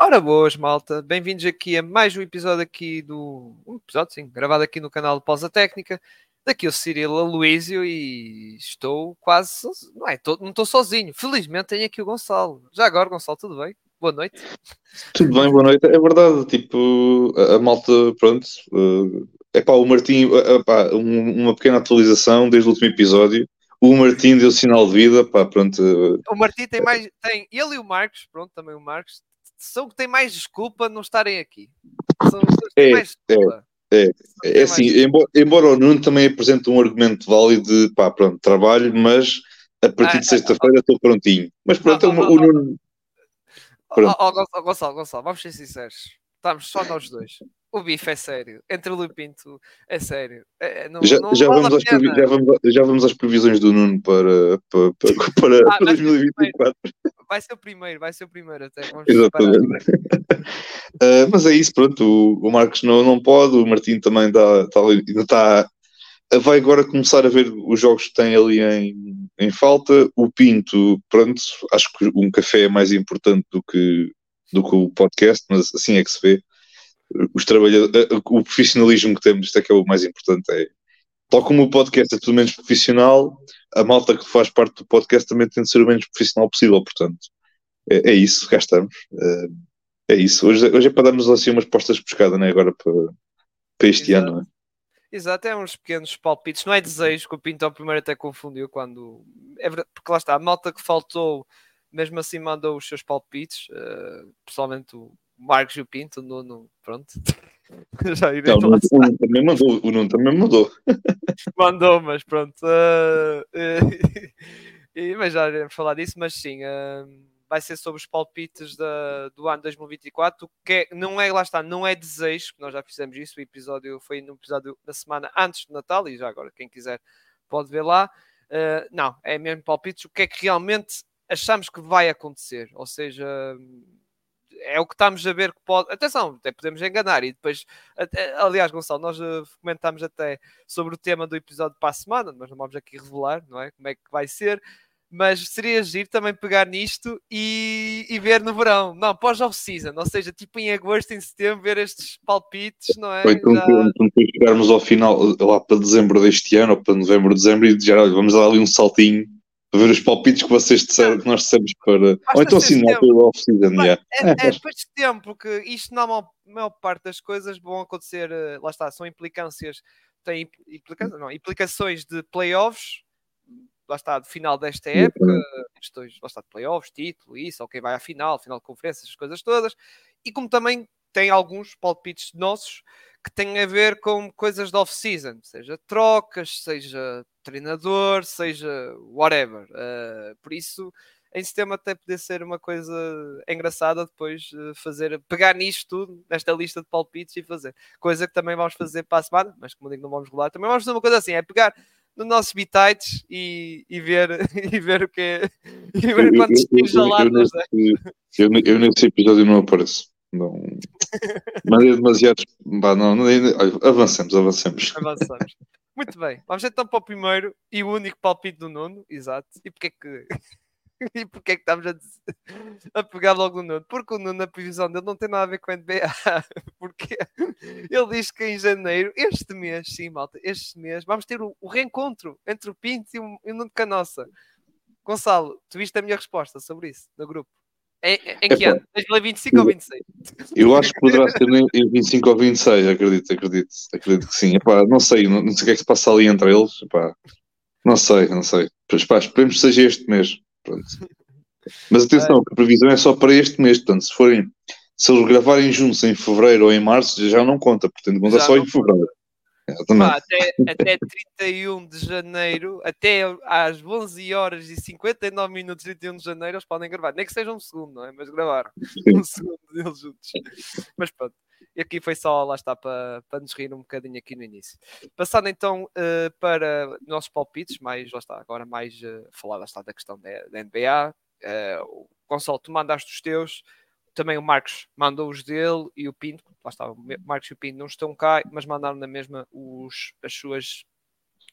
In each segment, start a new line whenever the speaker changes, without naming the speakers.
Ora boas, malta. Bem-vindos aqui a mais um episódio aqui do... Um episódio, sim, gravado aqui no canal de Pausa Técnica. Daqui o Cirilo Aloísio e estou quase... Não é, tô... não estou sozinho. Felizmente tenho aqui o Gonçalo. Já agora, Gonçalo, tudo bem? Boa noite.
Tudo bem, boa noite. É verdade, tipo, a, a malta, pronto... Uh, é pá, o Martim, uh, pá, um, uma pequena atualização desde o último episódio. O Martim deu sinal de vida, pá, pronto. Uh,
O Martim tem mais... Tem... Ele e o Marcos, pronto, também o Marcos, são que têm mais desculpa de não estarem aqui. São os que têm
É,
mais desculpa.
É,
que têm
É
mais
assim, embora, embora o Nuno também apresente um argumento válido de pá, pronto, trabalho, mas a partir
Ah,
de sexta-feira estou prontinho. Mas pronto,
Não, não,
o Nuno. Pronto.
Ó, Gonçalo, Gonçalo, Gonçalo, vamos ser sinceros. Estamos só nós dois. O bife é sério. Entre o Pinto é sério. É, é, não,
Já,
não
já, vamos às já, vamos, já vamos às previsões do Nuno para, para, para, para,
Ah,
para
mas
2024.
Vai ser o primeiro, vai ser o primeiro até. Vamos.
Exatamente. Uh, mas é isso, pronto. O, o Marcos não, não pode, o Martim também está ainda está. Vai agora começar a ver os jogos que tem ali em, em falta. O Pinto, pronto, acho que um café é mais importante do que, do que o podcast, mas assim é que se vê. Os trabalhadores, o profissionalismo que temos, isto é que é o mais importante. É, tal como o podcast é tudo menos profissional, a malta que faz parte do podcast também tem de ser o menos profissional possível, portanto. É, é isso, cá estamos. Uh, é isso. Hoje, hoje é para darmos assim umas postas de pescada, né? Agora para, para este
Exato.
ano. Não é?
Exato, é uns pequenos palpites. Não é desejo, que o Pinto ao primeiro até confundiu quando. É verdade, porque lá está, a malta que faltou, mesmo assim mandou os seus palpites. eh, pessoalmente o Marcos e o Pinto, o Nuno, pronto. Já irei
Não, o,
lá.
Nuno, o Nuno também mandou. O Nuno também mandou.
Mandou, mas pronto. eh, e- mas já iremos falar disso, mas sim, eh, vai ser sobre os palpites da, do ano 2024, o que é- não é, lá está, não é desejo, que nós já fizemos isso, o episódio foi no episódio da semana antes do Natal, e já agora, quem quiser pode ver lá. Eh, não, é mesmo palpites, o que é que realmente achamos que vai acontecer, ou seja, é o que estamos a ver que pode. Atenção, até podemos enganar e depois, até- aliás, Gonçalo, nós eh, comentámos até sobre o tema do episódio para a semana, mas não vamos aqui revelar, não é? Como é que vai ser. Mas seria giro também pegar nisto e, e ver no verão, não, pós off-season, ou seja, tipo em agosto, em setembro, ver estes palpites, não é?
Ou então,
Já-
quando quando depois chegarmos ao final, lá para dezembro deste ano, ou para novembro, dezembro, e olha, vamos dar ali um saltinho ver os palpites que vocês disseram, que nós dissemos para. Ou então assim, na altura do off-season.
É, é depois de tempo, porque isto na maior, maior parte das coisas vão acontecer, eh, lá está, são implicâncias, imp- implica- não, implicações de playoffs, lá está, de final desta época, questões, lá está, de playoffs, título, isso, quem vai à final, final de conferência, essas coisas todas, e como também tem alguns palpites nossos que têm a ver com coisas de off-season, seja trocas, seja treinador, seja whatever. Eh, por isso, em sistema até poder ser uma coisa engraçada depois eh, fazer, pegar nisto tudo, nesta lista de palpites e fazer. Coisa que também vamos fazer para a semana, mas como digo, não vamos rolar. Também vamos fazer uma coisa assim, é pegar nos nossos bitites e, e, ver, e ver o que é, e ver quantos tiros
eu-
a nos
nesse- eu, eu nesse episódio não apareço. Não. Mas é demasiado. Bah, não, não, avancemos.
Avançamos. Muito bem, vamos então para o primeiro e o único palpite do Nuno, exato. E porque é que. E porque é que estamos a, dizer- a pegar logo no Nuno? Porque o Nuno, na previsão dele, não tem nada a ver com a NBA. Porque ele diz que em janeiro, este mês, sim, malta, este mês, vamos ter o, o reencontro entre o Pinto e o, e o Nuno Canossa. Gonçalo, tu viste a minha resposta sobre isso, no grupo? Em, em que ano? 2025 ou 26?
Eu acho que poderá ser em em 25 ou 26, acredito, acredito, acredito que sim. Epá, não sei, não, não sei o que é que se passa ali entre eles. Epá, não sei, não sei. Mas, pá, esperemos que seja este mês. Pronto. Mas atenção, a previsão é só para este mês. Portanto, se forem, se eles gravarem juntos em fevereiro ou em março, já não conta. Portanto, conta
Já
só em fevereiro.
Pá, até, até 31 de janeiro, até às 11 horas e 59 minutos, 31 de janeiro, eles podem gravar. Nem que seja um segundo, não é? Mas gravaram um segundo deles juntos. Mas pronto, e aqui foi só, lá está, para, para nos rir um bocadinho aqui no início. Passando então eh, para nossos palpites, mais, lá está, agora mais eh, falar, lá está, da questão da, da NBA. Eh, o Gonçalo, tu mandaste os teus, também o Marcos mandou os dele e o Pinto, lá está, o Marcos e o Pinto não estão cá, mas mandaram na mesma os, as suas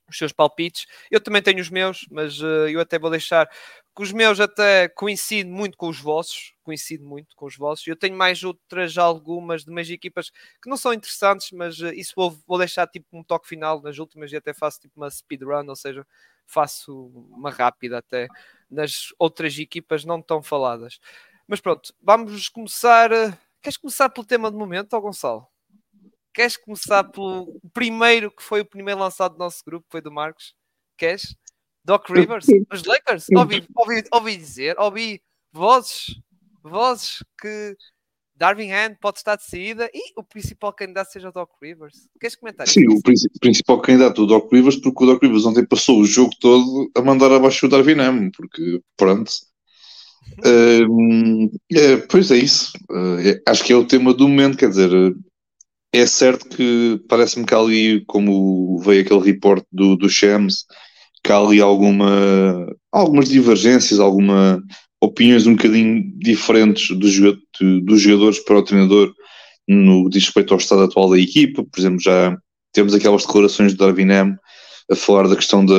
os seus palpites. Eu também tenho os meus, mas uh, eu até vou deixar que os meus até coincidem muito com os vossos, coincide muito com os vossos. Eu tenho mais outras algumas de mais equipas que não são interessantes, mas uh, isso vou, vou deixar tipo um toque final nas últimas e até faço tipo uma speedrun, ou seja, faço uma rápida até nas outras equipas não tão faladas. Mas pronto, vamos começar. Uh, queres começar pelo tema do momento, ou Gonçalo? Queres começar pelo primeiro que foi o primeiro lançado do nosso grupo, foi do Marcos? Queres? Doc Rivers? Os Lakers? Ouvi, ouvi, ouvi dizer, ouvi vozes, vozes que Darwin Hand pode estar de saída e o principal candidato seja o Doc Rivers. Queres comentar
Sim, o principal candidato o Doc Rivers, porque o Doc Rivers ontem passou o jogo todo a mandar abaixo o Darwin Ham, porque pronto. Uh, é, pois é isso. Uh, é, acho que é o tema do momento, quer dizer, é certo que parece-me que ali, como veio aquele reporte do, do Shams, que há ali alguma, algumas divergências, alguma opiniões um bocadinho diferentes dos, dos jogadores para o treinador no diz respeito ao estado atual da equipa. Por exemplo, já temos aquelas declarações de Darwin M a falar da questão da,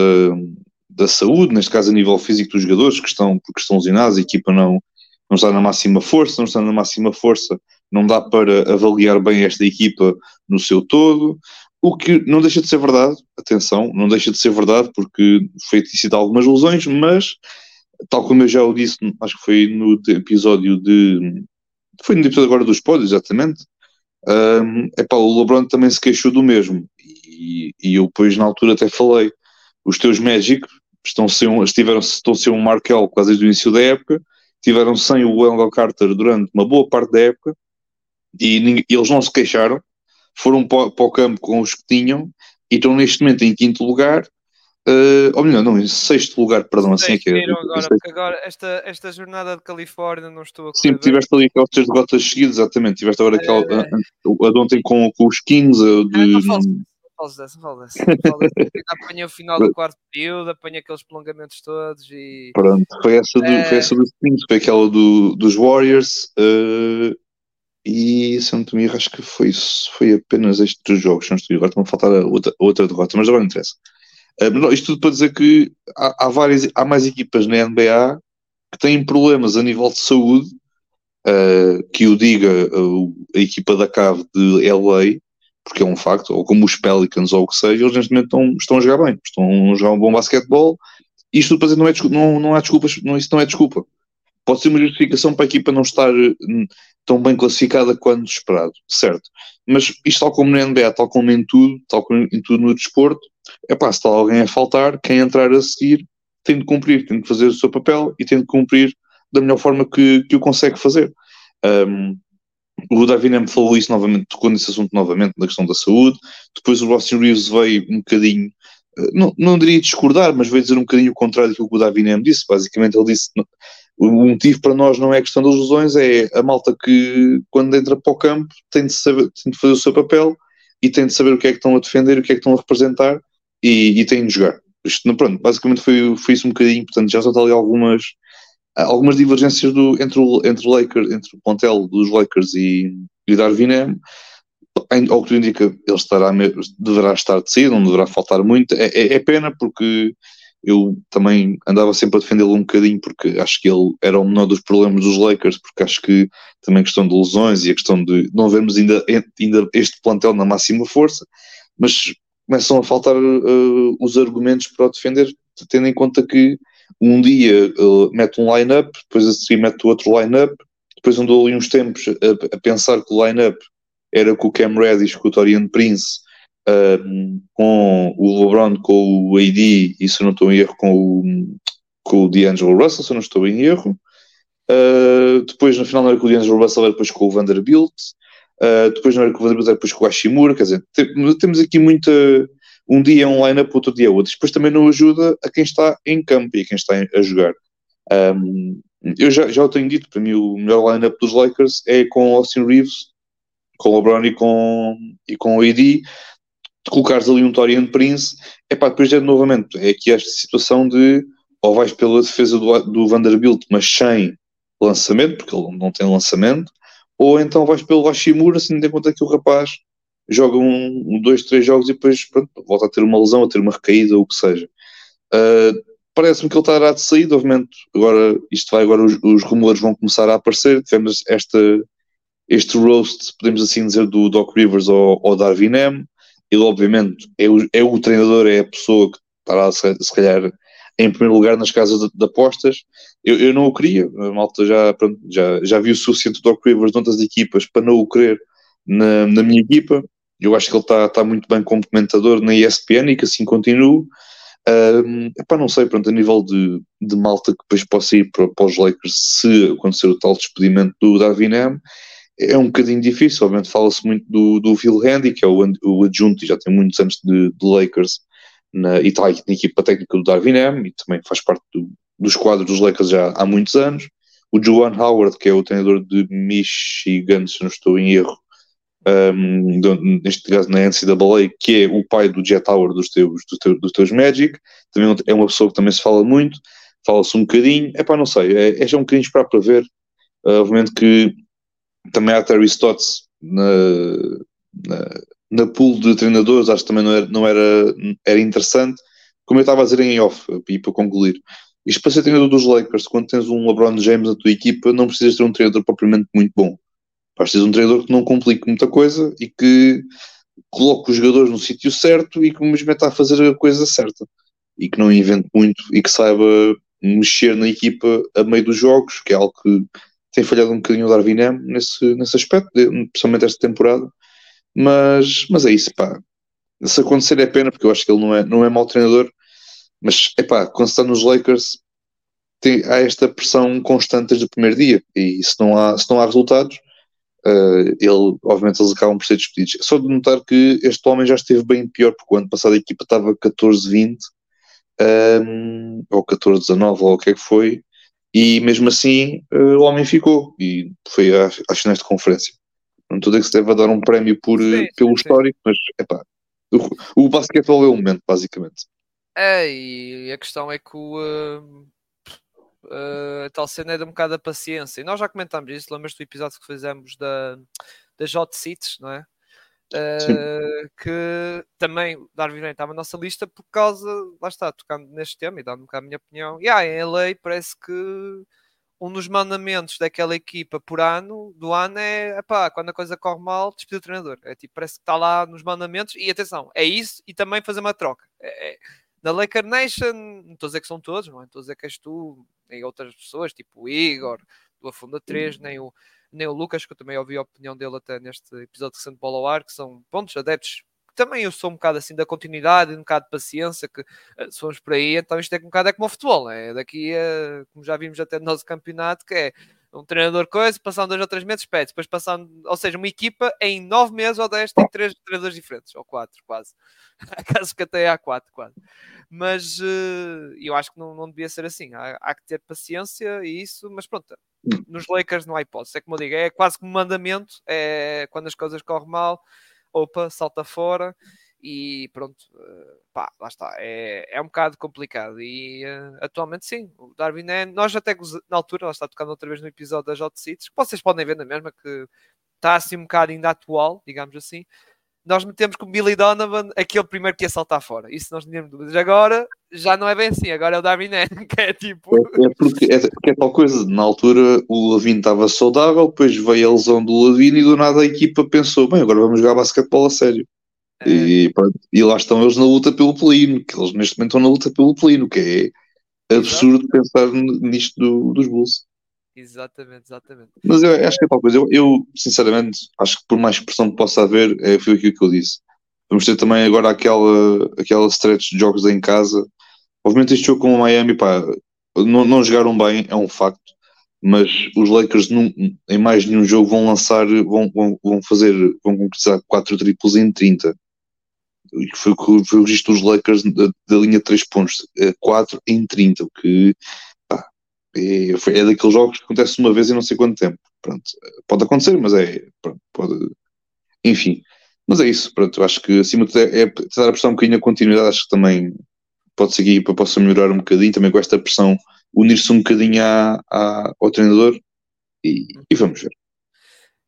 da saúde, neste caso a nível físico dos jogadores, que estão, porque estão lesionados, a equipa não, não está na máxima força, não está na máxima força não dá para avaliar bem esta equipa no seu todo, o que não deixa de ser verdade, atenção, não deixa de ser verdade porque foi citado algumas lesões, mas tal como eu já o disse, acho que foi no episódio de foi no episódio agora dos pódios, exatamente um, epá, o LeBron também se queixou do mesmo e, e eu depois na altura até falei os teus Magic estão sem um, estiveram, estão sem um Markel quase desde o início da época tiveram sem o Wendell Carter durante uma boa parte da época e, ninguém, eles não se queixaram, foram para, para, o campo com os que tinham e estão neste momento em quinto lugar, uh, ou melhor, não, em sexto lugar, perdão, assim é que é.
Agora, agora esta, esta jornada de Califórnia não estou a
Sim, tiveste ali aquelas três derrotas seguidas, exatamente, tiveste agora aquela, é... a, a, de ontem com, com os Kings, a de...
Falo dessa, falo dessa. apanhei o final do quarto período, apanhei aqueles prolongamentos todos e.
Pronto, foi essa, do, é... foi essa Kings, foi aquela do, dos Warriors. Uh, e Santo Mir, acho que foi, foi apenas estes três jogos, não estou agora, estão a faltar a outra, a outra derrota, mas agora não interessa. Uh, não, isto tudo para dizer que há, há, várias, há mais equipas na NBA que têm problemas a nível de saúde, uh, que o diga uh, a equipa da CAV de LA, porque é um facto, ou como os Pelicans ou o que seja, eles neste momento estão, estão a jogar bem, estão a jogar um bom basquetebol. Isto dizer não, é, não, não há desculpas, não, isso não é desculpa pode ser uma justificação para a equipa não estar hum, tão bem classificada quanto esperado, certo? Mas isto, tal como na NBA, tal como em tudo, tal como em tudo no desporto, é pá, se está alguém a faltar, quem entrar a seguir tem de cumprir, tem de fazer o seu papel e tem de cumprir da melhor forma que, que o consegue fazer. Um, o Davinem falou isso novamente, tocou nesse assunto novamente, na questão da saúde. Depois o Austin Reeves veio um bocadinho, eh, não, não diria discordar, mas veio dizer um bocadinho o contrário do que o Davinem disse. Basicamente, ele disse: o motivo para nós não é a questão das lesões, é a malta que, quando entra para o campo, tem de, saber, tem de fazer o seu papel e tem de saber o que é que estão a defender, o que é que estão a representar e, e tem de jogar. Isto, pronto, basicamente foi, foi isso um bocadinho, portanto já são ali algumas, algumas divergências do, entre, o, entre, o Lakers, entre o pontel dos Lakers e, e Darwin M. Ao que tu indica, ele estará, deverá estar decidido, não deverá faltar muito. É, é, é pena porque eu também andava sempre a defendê-lo um bocadinho porque acho que ele era o menor dos problemas dos Lakers, porque acho que também a questão de lesões e a questão de não vermos ainda, ainda este plantel na máxima força, mas começam a faltar uh, os argumentos para o defender, tendo em conta que um dia uh, mete um line-up, depois a seguir mete outro line-up, depois andou ali uns tempos a, a pensar que o line-up era com o Cam Reddish, com o Torian Prince, com o LeBron, com o AD, e se não estou em erro, com o, com o D'Angelo Russell, se não estou em erro. Uh, depois, no final, não era com o D'Angelo Russell, era depois com o Vanderbilt. Uh, depois não era com o Vanderbilt, era depois com o Hashimura. Quer dizer, temos aqui muita. Um dia é um line-up, outro dia é outro. Depois também não ajuda a quem está em campo e a quem está a jogar. Um, eu já, já o tenho dito, para mim o melhor line-up dos Lakers é com Austin Reeves, com LeBron e com, e com o AD colocares ali um Torian Prince, é pá, depois é novamente, é aqui esta situação de ou vais pela defesa do, do Vanderbilt, mas sem lançamento, porque ele não tem lançamento, ou então vais pelo Hashimura, assim, tendo em conta que o rapaz joga um, um, dois, três jogos e depois pronto, volta a ter uma lesão, a ter uma recaída, ou o que seja. Uh, Parece-me que ele estará de saída, obviamente. Agora, isto vai, agora os, os rumores vão começar a aparecer. Tivemos esta, este roast, podemos assim dizer, do Doc Rivers ao, ao Darwin M. Ele, obviamente, é o, é o treinador, é a pessoa que estará, se, se calhar, em primeiro lugar nas casas de, de apostas. Eu, eu, não o queria, a malta já, pronto, já, já viu o suficiente do Doc Rivers noutras equipas para não o querer na, na minha equipa. Eu acho que ele está tá muito bem como comentador na ESPN e que assim continue. Um, epá, não sei, pronto, a nível de, de malta que depois possa ir para, para os Lakers se acontecer o tal despedimento do Darwin M, é um bocadinho difícil. Obviamente fala-se muito do, do Phil Handy, que é o, o adjunto e já tem muitos anos de, de Lakers na, e está na equipa técnica do Darwin M e também faz parte do, dos quadros dos Lakers já há muitos anos. O Joan Howard, que é o treinador de Michigan, se não estou em erro, um, neste caso na NCAA, que é o pai do Jet Tower dos teus, dos teus, dos teus Magic, também é uma pessoa que também se fala muito, fala-se um bocadinho, é pá, não sei, é, é já um bocadinho esperar para ver, uh, obviamente que também há Terry Stotts na, na, na pool de treinadores, acho que também não era, não era, era interessante, como eu estava a dizer em off, e para concluir, isto para ser treinador dos Lakers, quando tens um LeBron James na tua equipa, não precisas ter um treinador propriamente muito bom Vais um treinador que não complique muita coisa e que coloque os jogadores no sítio certo e que mesmo está a fazer a coisa certa. E que não invente muito e que saiba mexer na equipa a meio dos jogos, que é algo que tem falhado um bocadinho o Darwin M nesse, nesse aspecto, principalmente esta temporada. Mas, mas é isso, pá. Se acontecer é pena, porque eu acho que ele não é, não é mau treinador, mas é pá, quando está nos Lakers tem, há esta pressão constante desde o primeiro dia e se não há, se não há resultados Uh, ele, obviamente, eles acabam por ser despedidos. Só de notar que este homem já esteve bem pior, porque o ano passado a equipa estava 14-20, um, ou 14-19, ou o que é que foi, e mesmo assim uh, o homem ficou, e foi às finais de conferência. Não estou a dizer que se deve dar um prémio por, sim, pelo sim, histórico, sim. mas é pá, o, o basquetebol é o momento, basicamente.
É, e a questão é que o, uh, uh, tal cena é de um bocado a paciência. E nós já comentámos isso, lembras do episódio que fizemos da, das hot seats, não é? Uh, que também Darwin estava na nossa lista por causa, lá está, tocando neste tema e dando um bocado a minha opinião. E ah, em LA parece que um dos mandamentos daquela equipa por ano, do ano, é epá, quando a coisa corre mal, despedir o treinador. É tipo, parece que está lá nos mandamentos, e atenção, é isso e também fazer uma troca. É, é, na Laker Nation, não estou a dizer que são todos, não é? Estou a dizer que és tu, nem outras pessoas, tipo o Igor, do Afunda 3, uhum. nem o, nem o Lucas, que eu também ouvi a opinião dele até neste episódio de Santo Paulo ao Ar, que são pontos adeptos. Também eu sou um bocado assim da continuidade, um bocado de paciência, que uh, se formos por aí, então isto é um bocado é como o futebol, é daqui a, como já vimos até no nosso campeonato, que é um treinador coisa, passando dois ou três meses, pede, depois passando, ou seja, uma equipa em nove meses ou dez tem três treinadores diferentes, ou quatro, quase. Acaso que até há quatro, quase. Mas uh, eu acho que não, não devia ser assim. Há, há, que ter paciência e isso, mas pronto, nos Lakers não há hipótese. É como eu digo, é quase como um mandamento, é quando as coisas correm mal, opa, salta fora e pronto, uh, pá, lá está. É, é um bocado complicado. E uh, atualmente, sim, o Darwin é. Nós até na altura, lá está tocando outra vez no episódio das Hot Seats, que vocês podem ver na mesma, que está assim um bocado ainda atual, digamos assim. Nós metemos com Billy Donovan aquele primeiro que ia saltar fora. Isso nós tínhamos dúvidas. Agora já não é bem assim, agora é o Darwin que é tipo.
É, é porque, é, porque é tal coisa. Na altura o Levine estava saudável, depois veio a lesão do Levine e do nada a equipa pensou: bem, agora vamos jogar basquetebol a sério. É. E, e, lá estão eles na luta pelo pelino, que eles neste momento estão na luta pelo pelino, que é absurdo Exato. pensar nisto do, dos Bulls.
Exatamente, exatamente.
Mas eu acho que é tal coisa. Eu, eu, sinceramente, acho que por mais pressão que possa haver, é, foi aquilo que eu disse. Vamos ter também agora aquela, aquela stretch de jogos em casa. Obviamente, este jogo com o Miami, pá, não, não jogaram bem, é um facto. Mas os Lakers, num, em mais de um jogo, vão lançar, vão, vão, vão fazer, vão concretizar 4 triplos em 30 foi, foi o registro dos Lakers da, da linha de 3 pontos, 4 eh, em 30, o que pá, é, é daqueles jogos que acontece uma vez em não sei quanto tempo. Pronto, pode acontecer, mas é. Pronto, pode, enfim, mas é isso. Pronto, acho que acima de tudo é, é dar a pressão um bocadinho a continuidade. Acho que também pode seguir para possa melhorar um bocadinho. Também com esta pressão, unir-se um bocadinho à, à, ao treinador e, e vamos ver.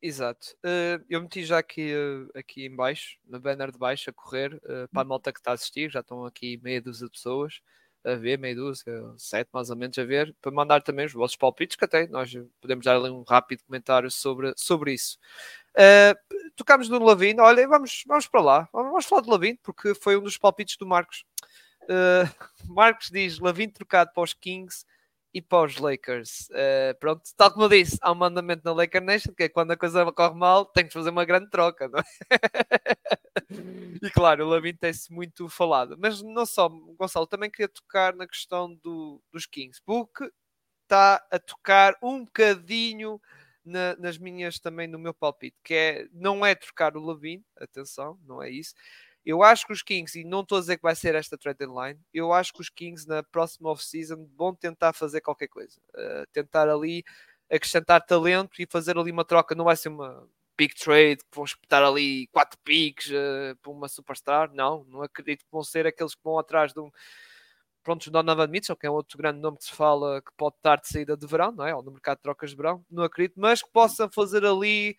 Exato. Uh, eu meti já aqui, uh, aqui em baixo, no banner de baixo, a correr, uh, para a malta que está a assistir, já estão aqui meia dúzia de pessoas a ver, meia dúzia, sete mais ou menos a ver, para mandar também os vossos palpites, que até nós podemos dar ali um rápido comentário sobre, sobre isso. Uh, tocámos no Lavino, olha, vamos, vamos para lá, vamos falar de Lavino, porque foi um dos palpites do Marcos. Marcos diz Lavino trocado para os Kings e para os Lakers. Uh, pronto, tal como eu disse, há um mandamento na Laker Nation que é quando a coisa corre mal, tem que fazer uma grande troca, é? e claro, o Lavin tem-se muito falado, mas não só, Gonçalo, também queria tocar na questão do, dos Kings, porque está a tocar um bocadinho na, nas minhas também no meu palpite, que é não é trocar o Lavin, atenção, não é isso eu acho que os Kings, e não estou a dizer que vai ser esta trade deadline, eu acho que os Kings na próxima off-season vão tentar fazer qualquer coisa. Uh, tentar ali acrescentar talento e fazer ali uma troca. Não vai ser uma big trade que vão espetar ali quatro picks uh, para uma superstar. Não, não acredito que vão ser aqueles que vão atrás de um. Pronto, Donovan Mitchell, que é outro grande nome que se fala que pode estar de saída de verão, não é? Ou no mercado de trocas de verão, não acredito, mas que possa fazer ali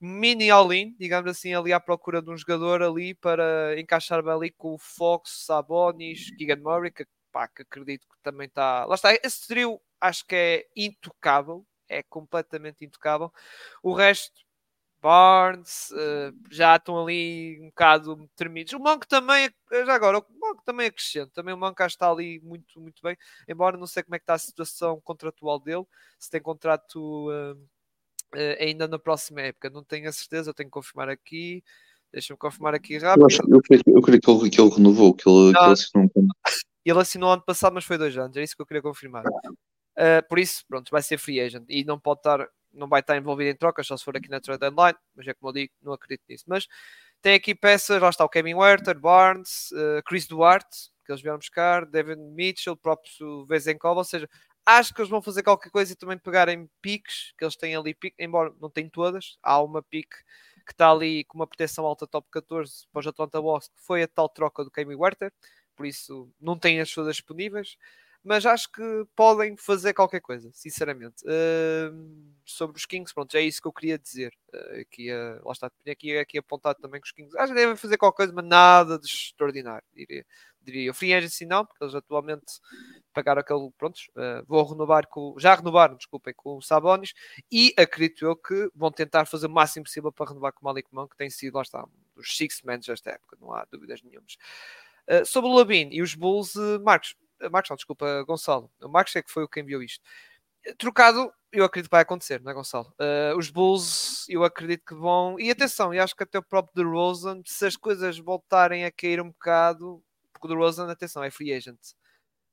mini all-in, digamos assim, ali à procura de um jogador ali para encaixar bem ali com o Fox, Sabonis, Keegan Murray, que, pá, que acredito que também está. Lá está, esse trio acho que é intocável, é completamente intocável. O resto, Barnes, uh, já estão ali um bocado terminados. O Monk também, já agora, o Monk também crescente. Também o Monk está ali muito, muito bem. Embora não sei como é que está a situação contratual dele, se tem contrato. Uh, uh, ainda na próxima época. Não tenho a certeza, eu tenho que confirmar aqui. Deixa-me confirmar aqui rápido.
Eu, creio, eu creio que, ele, que ele renovou, que ele, que ele assinou um
Ele assinou ano passado, mas foi dois anos, é isso que eu queria confirmar. Uh, por isso, pronto, vai ser free agent e não pode estar, não vai estar envolvido em trocas, só se for aqui na trade deadline, mas é como eu digo, não acredito nisso. Mas tem aqui peças, lá está o Kevin Werther, Barnes, uh, Chris Duarte, que eles vieram buscar, Devin Mitchell, próprio Vezenkov, ou seja, Acho que eles vão fazer qualquer coisa e também pegarem piques, que eles têm ali pique, embora não tenham todas. Há uma pique que está ali com uma proteção alta top 14 para os Atlanta Hawks, que foi a tal troca do Kemi Werther, por isso não tem as todas disponíveis. Mas acho que podem fazer qualquer coisa, sinceramente. Uh, sobre os Kings, pronto, é isso que eu queria dizer. Uh, aqui, uh, lá está, tinha aqui, aqui apontado também que os Kings acho que devem fazer qualquer coisa, mas nada de extraordinário, diria diria. O Free Agency não, porque eles atualmente pagaram aquele, prontos, uh, vou renovar com, já renovaram, desculpem, com o Sabonis e acredito eu que vão tentar fazer o máximo possível para renovar com o Malik Monk, que tem sido, lá está, dos six men desta época, não há dúvidas nenhumas. Uh, sobre o Labin e os Bulls, Marcos, Marcos não, desculpa, Gonçalo, o Marcos é que foi o que enviou isto. Trocado, eu acredito que vai acontecer, não é, Gonçalo? Uh, os Bulls, eu acredito que vão. E atenção, e acho que até o próprio DeRozan, se as coisas voltarem a cair um bocado, porque o DeRozan, atenção, é free agent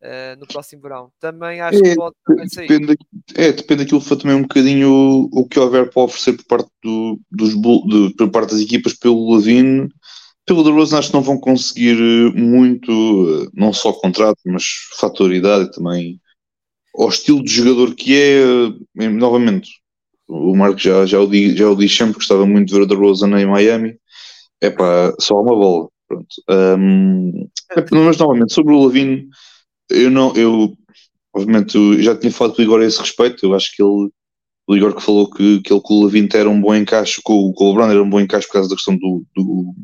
uh, no próximo verão. Também acho é, que pode também sair.
Depende, é, depende daquilo que foi também um bocadinho o, o que houver para oferecer por parte, do, dos, de, por parte das equipas pelo Levine. Pelo DeRozan acho que não vão conseguir eh, muito, eh, não só contrato, mas fatoridade também ao estilo de jogador que é, novamente, o Marco já, já, o, diz, já o diz sempre gostava muito de ver o DeRozan em Miami, é pá, só uma bola. Pronto. Um, mas novamente, sobre o Lavino, eu não, eu obviamente eu já tinha falado com o Igor a esse respeito, eu acho que ele, o Igor que falou que, que ele com o Lavino era um bom encaixe, com, com o LeBron era um bom encaixe por causa da questão do, do,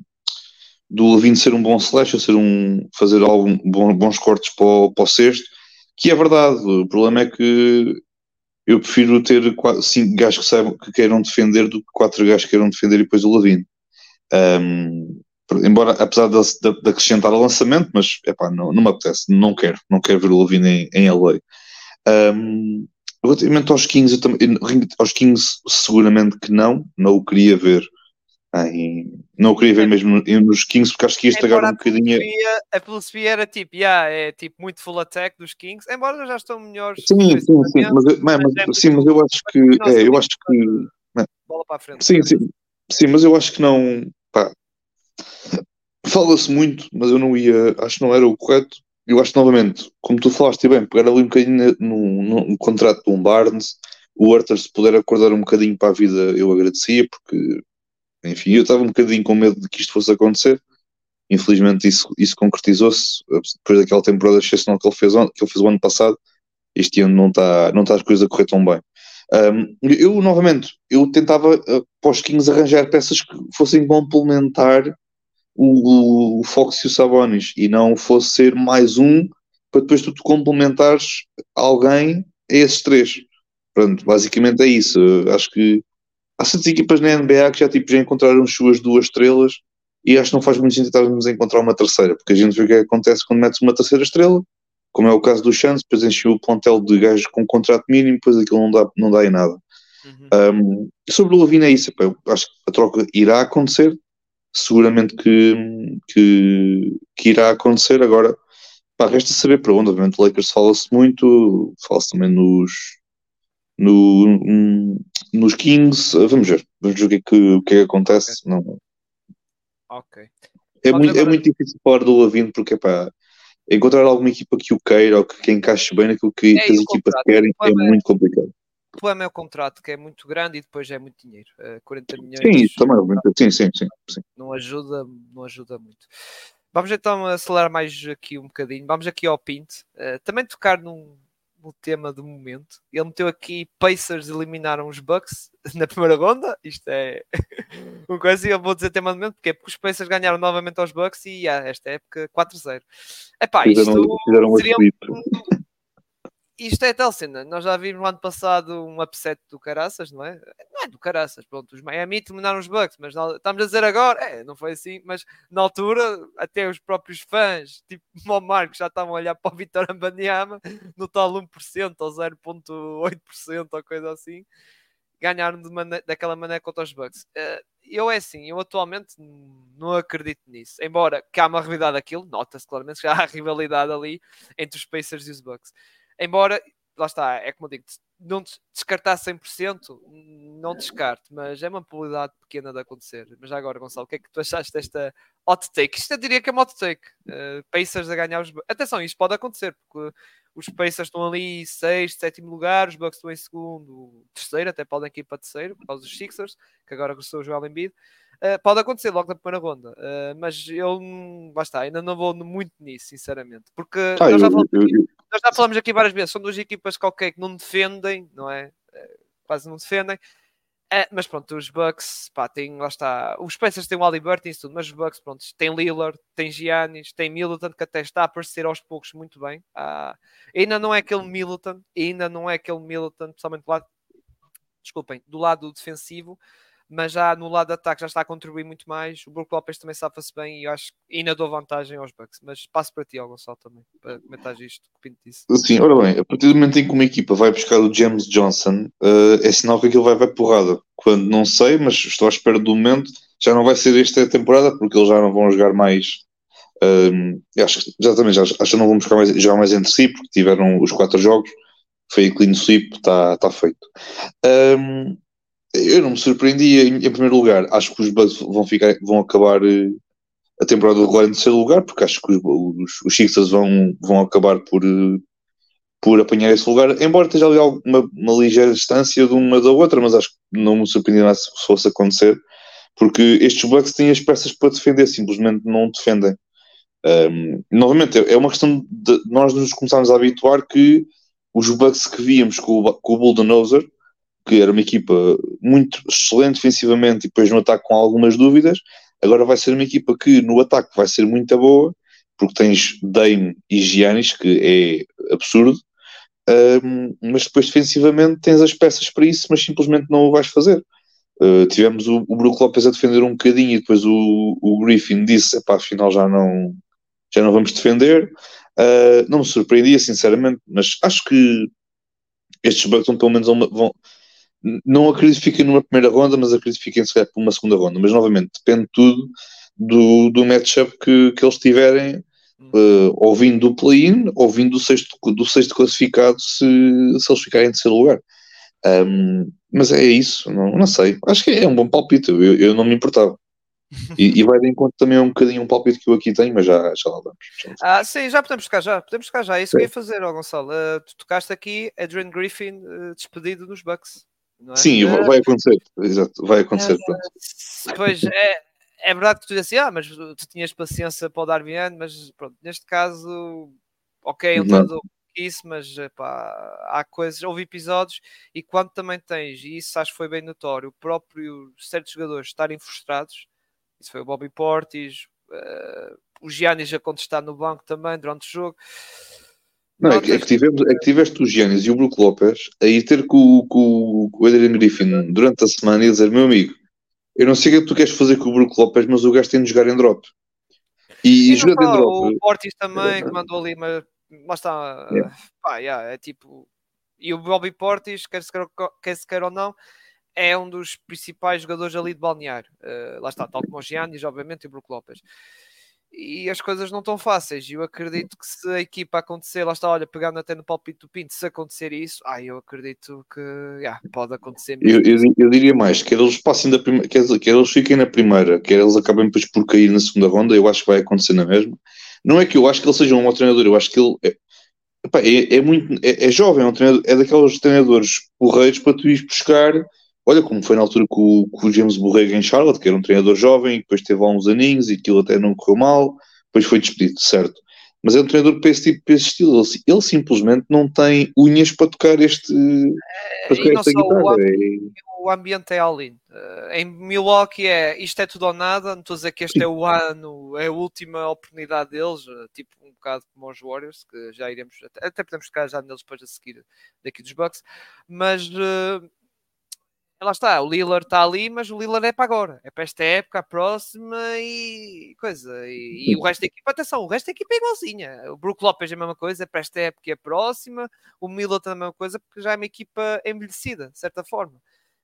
do Lavino ser um bom slash, ser um, fazer algum, bons cortes para o, para o sexto, que é verdade, o problema é que eu prefiro ter quatro, cinco gajos que, saibam, que queiram defender do que quatro gajos que queiram defender e depois o Lavino. Um, embora, apesar de, de, de acrescentar o lançamento, mas epá, não, não me apetece, não quero, não quero ver o Levine em, em LA. Um, relativamente aos Kings, eu também, aos Kings, seguramente que não, não o queria ver. Em, não queria ver mesmo nos Kings porque acho que ia estragar um bocadinho.
A filosofia era tipo, yeah, é tipo muito full attack dos Kings, embora já estão melhores.
Sim, sim, sim, mas, mas, mas, é sim, mas eu acho que. É, eu acho que.
Bola para a frente.
Sim, sim, sim, mas eu acho que não. Pá, Fala-se muito, mas eu não ia, acho que não era o correto. Eu acho novamente, como tu falaste bem, pegar ali um bocadinho no, no, no contrato de um Barnes, o Arthur se puder acordar um bocadinho para a vida, eu agradecia, porque, enfim, eu estava um bocadinho com medo de que isto fosse acontecer. Infelizmente isso, isso concretizou-se depois daquela temporada excepcional que ele fez, que ele fez o ano passado. Este ano não está não tá as coisas a correr tão bem. Um, eu, novamente, eu tentava uh, para os Kings arranjar peças que fossem complementar o, o Fox e o Sabonis e não fosse ser mais um para depois tu te complementares alguém a esses três. Pronto, basicamente é isso. Acho que há certas equipas na NBA que já, tipo, já encontraram as suas duas estrelas e acho que não faz muito sentido estarmos a encontrar uma terceira, porque a gente vê o que acontece quando metes uma terceira estrela, como é o caso do Chance, depois encheu o plantel de gajos com contrato mínimo, depois aquilo não dá, não dá em nada. Uhum. Um, sobre o Lavina é isso, pá, acho que a troca irá acontecer, seguramente que, que, que irá acontecer agora. Pá, resta saber para onde, obviamente o Lakers fala-se muito, fala-se também nos, no, nos Kings, vamos ver, vamos ver o que é que, o que, é que acontece. Não,
Ok.
É, muito, agora... é muito difícil falar do Lavino porque pá, encontrar alguma equipa que o queira ou que, que encaixe bem naquilo que, é, que as equipas querem é, é muito complicado.
O problema é o contrato, que é muito grande e depois é muito dinheiro. Uh, eh, 40 milhões.
Sim, também, sim, sim, sim, sim.
Não ajuda, não ajuda muito. Vamos então acelerar mais aqui um bocadinho. Vamos aqui ao Pinto. Uh, também tocar num, no tema do momento. Ele meteu aqui Pacers eliminaram os Bucks na primeira ronda. Isto é uma coisa e eu vou dizer tema do momento porque, é porque os Pacers ganharam novamente aos Bucks e ah, esta época 4-0. Epá, isto fizeram, fizeram seria um, isto é tal cena. Nós já vimos no ano passado um upset do Caraças, não é? Não é do Caraças, pronto. Os Miami terminaram os Bucks, mas estamos a dizer agora, é, não foi assim, mas na altura, até os próprios fãs, tipo o Marcos, já estavam a olhar para o Vitor Ambaniama no tal 1% ou 0,8% ou coisa assim, ganharam daquela maneira contra os Bucks. Uh, eu é assim, eu atualmente não acredito nisso. Embora que há uma rivalidade aquilo, nota-se claramente que já há rivalidade ali entre os Pacers e os Bucks. Embora, lá está, é como eu digo, não descartar 100%, não descarte, mas é uma probabilidade pequena de acontecer. Mas agora, Gonçalo, o que é que tu achaste desta hot take? Isto eu diria que é uma hot take. Uh, Pacers a ganhar os. Atenção, isto pode acontecer, porque os Pacers estão ali em sexto, sétimo lugar, os Bucks estão em segundo, terceiro, até podem ir para terceiro, por causa dos Sixers, que agora gostou o Joel Embiid. Uh, pode acontecer logo na primeira ronda, uh, mas eu, basta, ainda não vou muito nisso, sinceramente, porque ah, nós, já falamos, eu, eu, nós já falamos aqui várias vezes, são duas equipas qualquer que não defendem, não é? é quase não defendem. Mas pronto, os Bucks, pá, tem, lá está. Os Pacers têm o Ali Burton e tudo, mas os Bucks, pronto, tem Lillard, tem Giannis, tem Middleton, que até está a aparecer aos poucos muito bem. Ah, ainda não é aquele Middleton, ainda não é aquele Middleton, principalmente do lado, desculpem, do lado defensivo, mas já no lado de ataque já está a contribuir muito mais. O Brook Lopes também safa-se bem e eu acho que ainda dou vantagem aos Bucks. Mas passo para ti, Gonçalo, também, para comentar isto que o Pinto disse.
Sim, ora bem, a partir do momento em que uma equipa vai buscar o James Johnson, uh, é sinal que aquilo vai, vai porrada. Quando não sei, mas estou à espera do momento, já não vai ser esta temporada, porque eles já não vão jogar mais. Uh, acho que exatamente, já, acho que não vão buscar mais, jogar mais entre si, porque tiveram os quatro jogos. Foi clean sweep, está tá feito. Um, eu não me surpreendia em, em, primeiro lugar. Acho que os Bucks vão, ficar, vão acabar uh, a temporada regular em terceiro lugar, porque acho que os, os, Sixers vão, vão acabar por, uh, por apanhar esse lugar, embora esteja ali alguma, uma ligeira distância de uma da outra, mas acho que não me surpreendia se fosse acontecer, porque estes Bucks têm as peças para defender, simplesmente não defendem. Um, novamente, é uma questão de nós nos começarmos a habituar que os Bucks que víamos com o, com o Bulldozer que era uma equipa muito excelente defensivamente e depois no ataque com algumas dúvidas, agora vai ser uma equipa que no ataque vai ser muito boa, porque tens Dame e Giannis, que é absurdo, um, mas depois defensivamente tens as peças para isso, mas simplesmente não o vais fazer. Uh, tivemos o, o Brook Lopes a defender um bocadinho e depois o, o Griffin disse, pá, afinal já não, já não vamos defender. Uh, não me surpreendia, sinceramente, mas acho que estes Bucks vão pelo menos vão, não acredito que fiquem numa primeira ronda, mas acredito que fiquem se calhar por uma segunda ronda. Mas novamente, depende tudo do, do matchup que, que eles tiverem, uh, ou vindo do play-in, ou vindo do sexto, do sexto classificado, se, se eles ficarem em terceiro lugar. Um, mas é isso, não, não sei. Acho que é um bom palpite, eu, eu não me importava. E, e, vai de encontro também um bocadinho um palpite que eu aqui tenho, mas já, já lá vamos.
Ah, sim, já podemos tocar, já podemos tocar já. É isso sim. que eu ia fazer, ó, Gonçalo. Uh, tu tocaste aqui Adrian Griffin uh, despedido nos Bucks.
É? Sim, vai acontecer, exato, vai acontecer.
É, pois é, é verdade que tu dizes assim, ah, mas tu tinhas paciência para o Darwin, mas pronto, neste caso, ok, um treinador isso, mas pá, há coisas, houve episódios e quando também tens, e isso acho que foi bem notório, o próprio certos jogadores estarem frustrados, isso foi o Bobby Portis, uh, o Giannis a contestar no banco também durante o jogo.
Não, é que, é, que tivemos, é que tiveste o Giannis e o Brook Lopes a ir ter com, com, com o Adrian Griffin durante a semana e dizer: Meu amigo, eu não sei o que tu queres fazer com o Brook Lopes, mas o gajo tem de jogar em drop.
E, e jogando em drop. O Portis também, que mandou ali, mas lá está. Yeah. Pá, yeah, é tipo. E o Bobby Portis, quer se queira, quer se queira ou não, é um dos principais jogadores ali de balneário. Uh, lá está, tal como o Giannis, obviamente, e o Brook Lopes e as coisas não estão fáceis. Eu acredito que se a equipa acontecer, lá está, olha, pegando até no palpite do Pinto, se acontecer isso, ah, eu acredito que yeah, pode acontecer
mesmo. Eu, eu, eu, diria mais, quer eles passem da primeira, quer, quer eles fiquem na primeira, quer eles acabem depois por cair na segunda ronda, eu acho que vai acontecer na mesma. Não é que eu acho que ele seja um mau treinador, eu acho que ele é, epá, é, é muito é, é, jovem, é, um treinador, é daqueles treinadores porreiros para tu ir buscar Olha, como foi na altura com, com o James Borrega em Charlotte, que era um treinador jovem, depois teve há uns aninhos e aquilo até não correu mal, depois foi despedido, certo? Mas é um treinador para esse tipo, para esse estilo. Ele, ele simplesmente não tem unhas para tocar este. Para
tocar esta guitarra. O, ambiente, o ambiente é all-in. Uh, em Milwaukee é isto é tudo ou nada. Não estou a dizer que este é o ano, é a última oportunidade deles, uh, tipo um bocado como os Warriors, que já iremos, até, até podemos tocar já neles depois a seguir daqui dos Bucks. Mas uh, lá está, o Lillard está ali, mas o Lillard é para agora, é para esta época, a próxima e coisa. E, e, o resto da equipa, atenção, o resto da equipa é igualzinha. O Brook Lopes é a mesma coisa, é para esta época e a próxima. O Miller também é a mesma coisa, porque já é uma equipa envelhecida, de certa forma.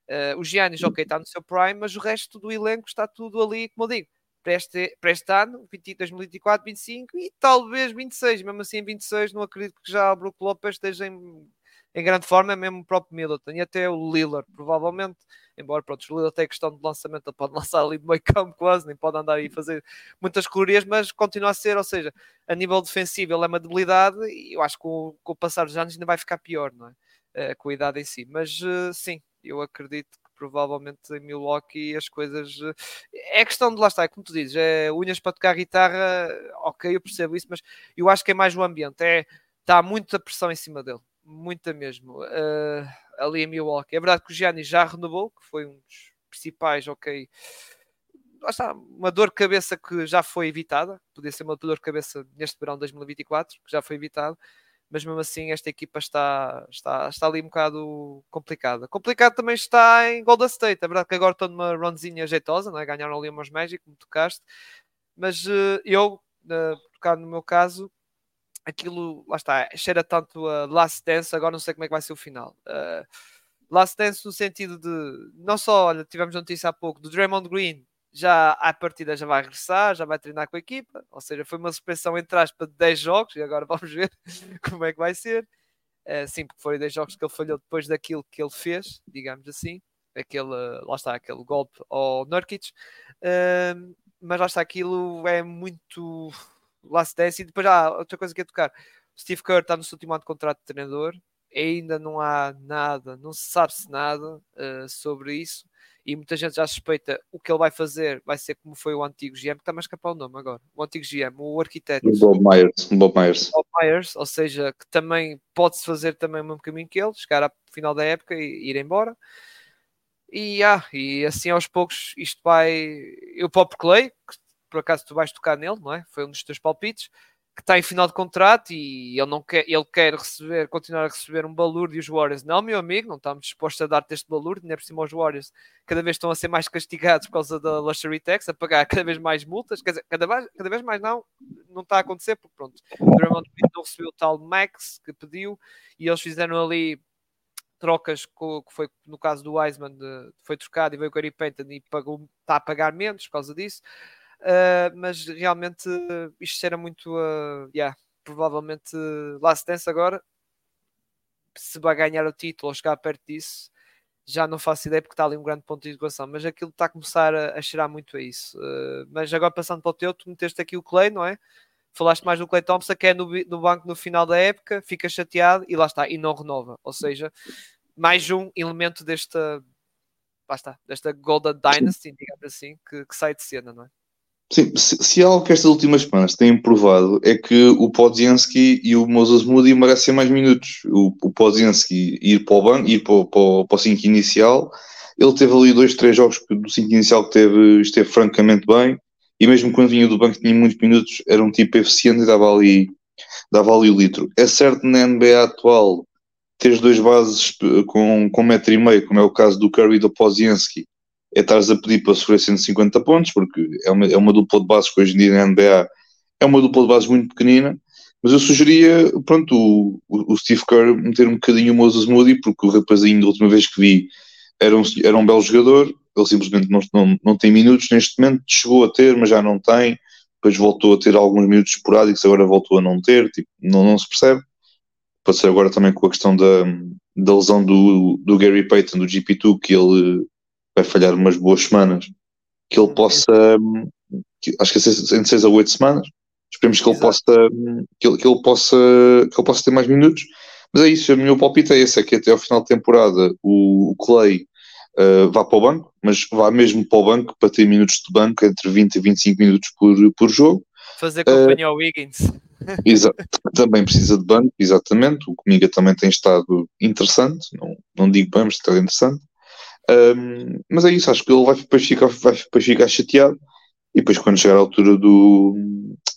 Uh, o Giannis, ok, está no seu prime, mas o resto do elenco está tudo ali, como eu digo, para este, para este ano, 20, 2024, 25 e talvez 26. Mesmo assim, em 26, não acredito que já o Brook Lopes esteja em em grande forma é mesmo o próprio Middleton e até o Lillard, provavelmente. Embora, pronto, o Lillard tem questão de lançamento, ele pode lançar ali de meio campo quase, nem pode andar aí fazer muitas calorias, mas continua a ser, ou seja, a nível defensivo ele é uma debilidade e eu acho que com, com o passar dos anos ainda vai ficar pior, não é? Uh, com a idade em si. Mas uh, sim, eu acredito que provavelmente em Milwaukee as coisas. Uh, é questão de lá estar, como tu dizes, é unhas para tocar guitarra, ok, eu percebo isso, mas eu acho que é mais o ambiente, é está muita pressão em cima dele muita mesmo. Uh, ali em Milwaukee. É verdade que o Gianni já renovou, que foi um dos principais, ok. Lá está, uma dor de cabeça que já foi evitada. Podia ser uma dor de cabeça neste verão de 2024, que já foi evitada. Mas mesmo assim, esta equipa está, está, está ali um bocado complicada. Complicado também está em Golden State. É verdade que agora estou numa runzinha jeitosa, não é? ganharam ali umas Magic, como tocaste. Mas uh, eu, uh, no meu caso, aquilo, lá está, cheira tanto a Last Dance, agora não sei como é que vai ser o final. Uh, Last Dance no sentido de, não só, olha, tivemos notícia há pouco, do Draymond Green, já à partida já vai regressar, já vai treinar com a equipa, ou seja, foi uma suspensão entre aspas de 10 jogos, e agora vamos ver como é que vai ser. Uh, sim, porque foram 10 jogos que ele falhou depois daquilo que ele fez, digamos assim, aquele, lá está, aquele golpe ao Nurkic, uh, mas lá está, aquilo é muito Last Dance. E depois há ah, outra coisa que é tocar. O Steve Kerr está no seu último ano de contrato de treinador. Ainda não há nada, não se sabe-se nada uh, sobre isso. E muita gente já suspeita o que ele vai fazer vai ser como foi o antigo GM, que está mais escapar o nome agora. O antigo GM, o arquiteto.
O Bob Myers. Bob Myers.
Bob Myers, ou seja, que também pode-se fazer também o mesmo caminho que ele, chegar ao final da época e ir embora. E, ah, e assim aos poucos isto vai. Eu próprio Clay, que por acaso tu vais tocar nele, não é? Foi um dos teus palpites, que está em final de contrato e ele não quer, ele quer receber, continuar a receber um balúrdio dos Warriors. Não, meu amigo, não estamos dispostos a dar-te este balúrdio, nem é por cima os Warriors cada vez estão a ser mais castigados por causa da luxury tax, a pagar cada vez mais multas, quer dizer, cada vez, cada vez mais não, não está a acontecer, porque pronto, o Draymond não recebeu o tal max que pediu e eles fizeram ali trocas que foi no caso do Wiseman foi trocado e veio o Gary Payton e pagou, está a pagar menos por causa disso Uh, mas realmente uh, isto era muito. Uh, yeah, provavelmente Last Dance agora, se vai ganhar o título ou chegar perto disso, já não faço ideia porque está ali um grande ponto de educação, mas aquilo está a começar a, a cheirar muito a isso. Uh, mas agora passando para o teu, tu meteste aqui o Clay, não é? Falaste mais do Clay Thompson, que é no, no banco no final da época, fica chateado e lá está, e não renova. Ou seja, mais um elemento desta, lá está, desta Golden Dynasty, digamos assim, que, que sai de cena, não é?
Sim, se, se algo que estas últimas semanas têm provado é que o Podzienski e o Moses Moody merecem mais minutos. O, o Podzienski ir para o banco, ir para, para, para o 5 inicial, ele teve ali dois, três jogos do 5 inicial que teve, esteve francamente bem, e mesmo quando vinha do banco tinha muitos minutos, era um tipo eficiente e dava ali, dava ali o litro. É certo na NBA atual teres dois bases com, com um metro e meio, como é o caso do Curry e do Pozienski, é estares a pedir para sofrer 150 pontos, porque é uma, é uma dupla de bases que hoje em dia na NBA é uma dupla de bases muito pequenina, mas eu sugeria, pronto, o, o Steve Kerr meter um bocadinho o Moses Moody, porque o rapazinho da última vez que vi era um, era um belo jogador, ele simplesmente não, não, não tem minutos neste momento, chegou a ter, mas já não tem, depois voltou a ter alguns minutos esporádicos, agora voltou a não ter, tipo, não, não se percebe. Pode ser agora também com a questão da, da lesão do, do Gary Payton, do GP2, que ele vai falhar umas boas semanas, que ele possa, que, acho que é entre 6 a 8 semanas, esperemos que ele, possa, que, ele, que, ele possa, que ele possa ter mais minutos. Mas é isso, o meu palpite é esse, é que até ao final de temporada o, o Clay uh, vá para o banco, mas vá mesmo para o banco para ter minutos de banco, entre 20 e 25 minutos por, por jogo.
Fazer companhia uh, ao Wiggins.
Exato, também precisa de banco, exatamente. O Comiga também tem estado interessante, não, não digo bem, mas está interessante. Um, mas é isso, acho que ele vai depois ficar, vai depois ficar chateado e depois quando chegar à altura do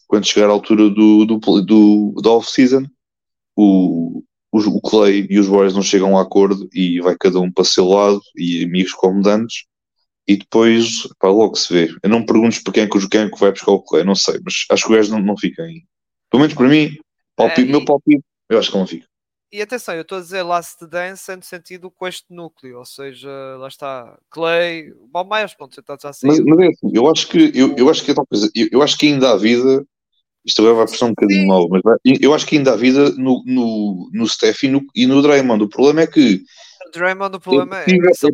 quando chegar à altura do, do, do, off-season o, o, o Clay e os Warriors não chegam a acordo e vai cada um para o seu lado e amigos comandantes e depois pá, logo se vê. Eu não me pergunto para quem é que, quem é que vai buscar o Clay, não sei, mas acho que o gajo não, não fica aí. Pelo menos para mim, palpite, é, meu palpite, eu acho que não fica.
E atenção, eu estou a dizer Last Dance no sentido com este núcleo, ou seja, lá está Clay, Bob Myers, pronto, já está já
mas, mas é assim, eu acho que eu, eu acho que é tal coisa, eu, eu acho que ainda há vida, isto agora vai parecer um bocadinho mal, mas eu acho que ainda há vida no, no, no Steph e no, e no Draymond. O problema é que
o Draymond, o problema é que se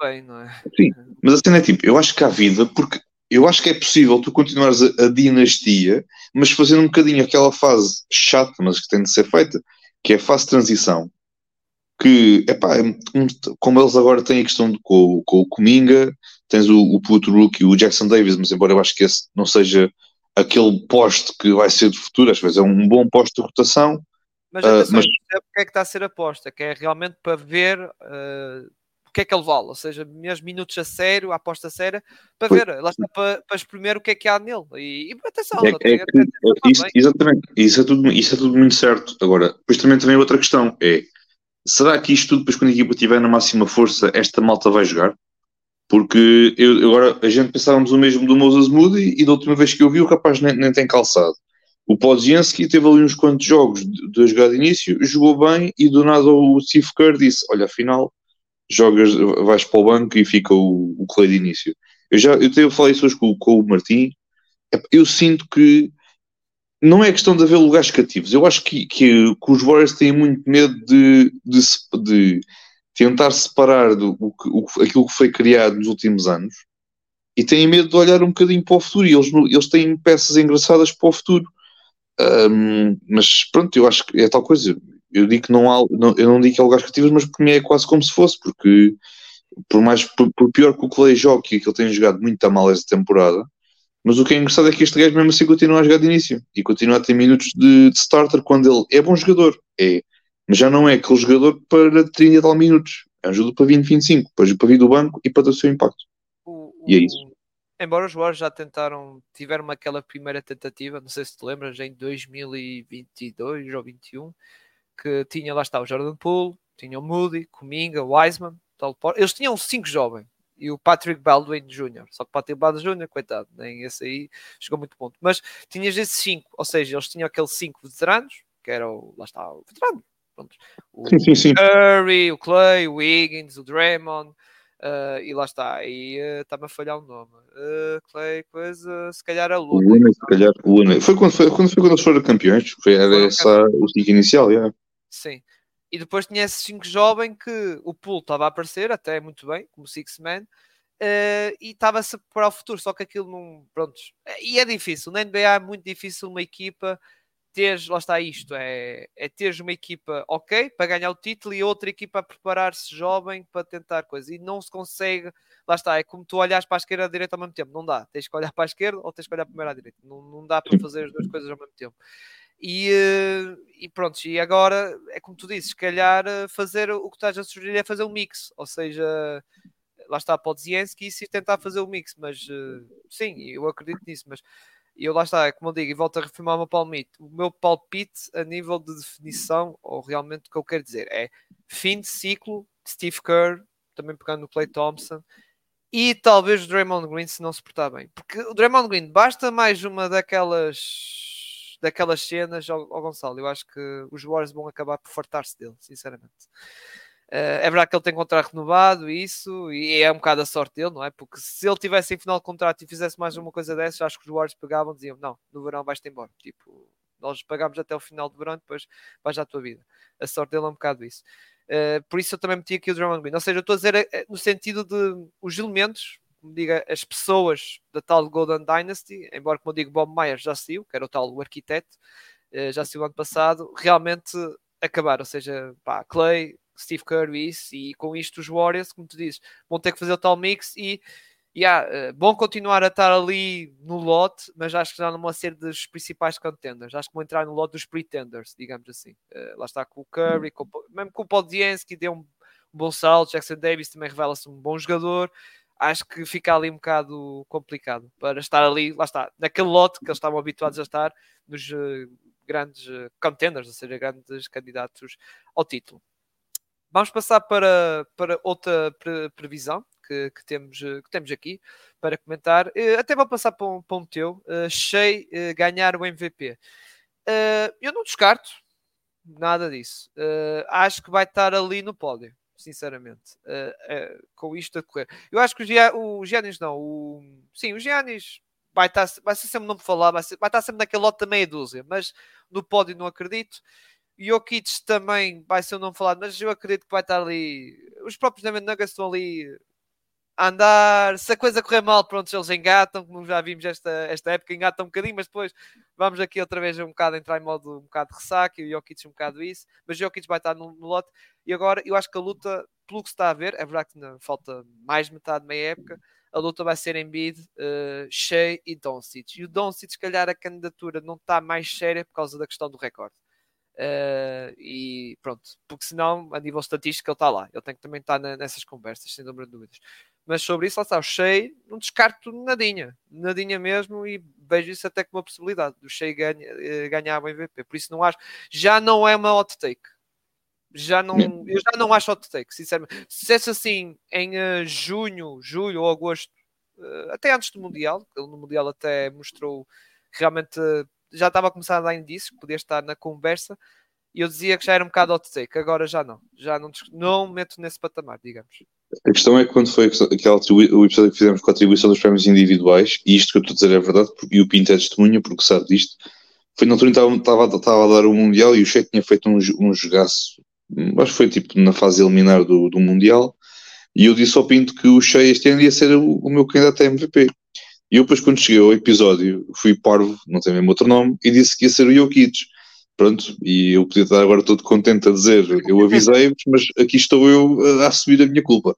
bem, não é?
Sim, mas a cena é tipo, eu acho que há vida porque eu acho que é possível tu continuares a, a, dinastia, mas fazendo um bocadinho aquela fase chata, mas que tem de ser feita, que é a fase de transição. Que, epá, é, como eles agora têm a questão de, com, com o Cominga, tens o, o puto rookie, o Jackson Davis, mas embora eu acho que esse não seja aquele poste que vai ser de futuro, às vezes é um bom poste de rotação.
Mas atenção, uh, mas... é porque é que está a ser aposta, que é realmente para ver uh, que é que ele vale, ou seja, meus minutos a sério, a aposta séria, para ver, lá está para, para exprimir o que é que há nele. E, e atenção, é, é,
é, isso, exatamente, isso é, tudo, isso é tudo muito certo. Agora, depois também também outra questão é será que isto tudo, depois quando a equipa estiver na máxima força, esta malta vai jogar? Porque eu, agora a gente pensávamos o mesmo do Moses Moody e da última vez que eu vi o rapaz nem, nem tem calçado. O Podzinski teve ali uns quantos jogos de, de jogar de início, jogou bem e do nada o Steve Kerr disse: Olha, afinal jogas, vais para o banco e fica o, o Clay de início. Eu já eu, eu falei isso hoje com, com o Martim. Eu sinto que não é questão de haver lugares cativos. Eu acho que, que, que os Warriors têm muito medo de, de, de tentar separar do, o, o, aquilo que foi criado nos últimos anos e têm medo de olhar um bocadinho para o futuro. E eles, eles têm peças engraçadas para o futuro. Um, mas pronto, eu acho que é tal coisa eu digo que não há, não, eu não digo que há lugares cativos, mas para mim é quase como se fosse, porque por mais por, por pior que o Clay jogue, que ele tem jogado muito a mal esta temporada, mas o que é engraçado é que este gajo mesmo assim continua a jogar de início e continua a ter minutos de, de starter quando ele é bom jogador, é, mas já não é aquele jogador para 30 e tal minutos, é um jogador para 20, 25, para, para vir do banco e para ter o seu impacto. O, o, e é isso.
Embora os Warriors já tentaram, tiveram aquela primeira tentativa, não sei se te lembras, em 2022 ou 2021 que tinha, lá está, o Jordan Poole, tinha o Moody, Cominga, Wiseman, eles tinham cinco jovens e o Patrick Baldwin Jr. Só que o Patrick Baldwin Jr., coitado, nem esse aí chegou muito ponto. Mas tinhas esses cinco, ou seja, eles tinham aqueles cinco veteranos, que era o, lá está, o veterano, pronto. O sim, sim, sim. Curry, o Clay, o Wiggins, o Draymond, uh, e lá está, e está-me uh, a falhar o nome. Uh, Clay, coisa, se calhar a Luna.
Luna, se calhar, Luna. Foi quando, foi, quando foi quando eles foram campeões, foi, era essa o cinco inicial, já. Yeah.
Sim. E depois tinha esse 5 jovem que o pool estava a aparecer, até muito bem, como Six Man, uh, e estava-se para o futuro, só que aquilo não. Pronto. E é difícil, na NBA é muito difícil uma equipa teres, lá está isto, é, é teres uma equipa ok para ganhar o título e outra equipa a preparar-se jovem para tentar coisa. E não se consegue lá está, é como tu olhas para a esquerda e a direita ao mesmo tempo, não dá, tens que olhar para a esquerda ou tens que olhar primeiro à direita, não, não dá para fazer as duas coisas ao mesmo tempo. E, eh, e pronto, e agora é como tu dizes, se calhar eh, fazer o que estás a sugerir é fazer um mix, ou seja, lá está para o Zienski e tentar fazer o mix, mas sim, eu acredito nisso, mas eu lá está, é como eu digo, e volto a reafirmar o meu palpite. O meu palpite a nível de definição, ou realmente o que eu quero dizer, é fim de ciclo Steve Kerr, também pegando no Clay Thompson, e talvez o Draymond Green se não se portar bem. Porque o Draymond Green basta mais uma daquelas daquelas cenas ao, ao Gonçalo. Eu acho que os Warriors vão acabar por fartar-se dele, sinceramente. Uh, é verdade que ele tem contrato renovado e isso, e é um bocado a sorte dele, não é? Porque se ele tivesse em final de contrato e fizesse mais uma coisa dessas, acho que os Warriors pegavam e diziam: Não, no verão vais-te embora. Tipo, nós pagamos até o final do verão, depois vais à tua vida. A sorte dele é um bocado isso. Uh, por isso eu também meti aqui o Drummond Green. Ou seja, eu estou a dizer uh, no sentido de os elementos, como diga, as pessoas da tal Golden Dynasty, embora como eu digo, Bob Myers já saiu, que era o tal o arquiteto, já saiu ano passado, realmente acabar. Ou seja, pá, Clay, Steve Kerr isso, e com isto os Warriors, como tu dizes, vão ter que fazer o tal mix e yeah, bom continuar a estar ali no lote, mas acho que já não vão ser dos principais contenders. Acho que vão entrar no lote dos pretenders, digamos assim. Uh, lá está com o Curry, com, mesmo com o Podzienski, deu um, um bom salto. Jackson Davis também revela-se um bom jogador. Acho que fica ali um bocado complicado para estar ali, lá está, naquele lote que eles estavam habituados a estar, nos uh, grandes contenders, ou seja, grandes candidatos ao título. Vamos passar para, para outra pre previsão que, que, temos, que temos aqui para comentar. Uh, até vou passar para um, para um teu. Uh, Shea uh, ganhar o MVP. Uh, eu não descarto nada disso. acho que vai estar ali no pódio, sinceramente, com isto a correr. Eu acho que o, Giannis não. O, sim, o Giannis vai, estar, vai ser sempre, não me falar, vai, ser, vai estar sempre naquele lote da meia dúzia, mas no pódio não acredito. Jokic também vai ser um nome falado, mas eu acredito que vai estar ali. Os próprios Denver Nuggets estão ali a andar. Se a coisa correr mal, pronto, eles engatam, como já vimos esta, esta época, engatam um bocadinho, mas depois vamos aqui outra vez um bocado entrar em modo um bocado de ressaca e o Jokic um bocado isso. Mas o Jokic vai estar no, no lote. E agora eu acho que a luta, pelo que se está a ver, é verdade que não, falta mais metade de meia época. A luta vai ser em bid, uh, Shea e Doncic. E o Doncic, se calhar, a candidatura não está mais séria por causa da questão do recorde. Uh, e pronto, porque senão, a nível estatístico, ele está lá. Ele tem que também estar nessas conversas, sem número de dúvidas. Mas sobre isso, lá está, o Shea, não descarto nadinha, nadinha mesmo, e vejo isso até como uma possibilidade do Shea ganha, uh, ganhar o MVP. Por isso, não acho, já não é uma hot take. Já não, eu já não acho hot take, sinceramente. Se fosse assim em uh, junho, julho ou agosto, até antes do Mundial, ele no Mundial até mostrou realmente já estava a começar a dar indícios que podia estar na conversa e eu dizia que já era um bocado hot take, agora já não, já não, não meto nesse patamar, digamos.
A questão é que quando foi aquele, o episódio que fizemos com a atribuição dos prémios individuais, e isto que eu estou a dizer é verdade, e o Pinto é testemunha, porque sabe disto, foi na altura que estava, a dar o Mundial e o Cheque tinha feito um, um jogaço, acho que foi tipo na fase eliminar do, do Mundial, e eu disse ao Pinto que o Shea este ano ia ser o, o meu candidato a MVP. E eu depois quando cheguei ao episódio fui parvo, não tem mesmo outro nome, e disse que ia ser o Jokic. Pronto, e eu podia estar agora todo contente a dizer, eu avisei-vos, mas aqui estou eu a assumir a minha culpa.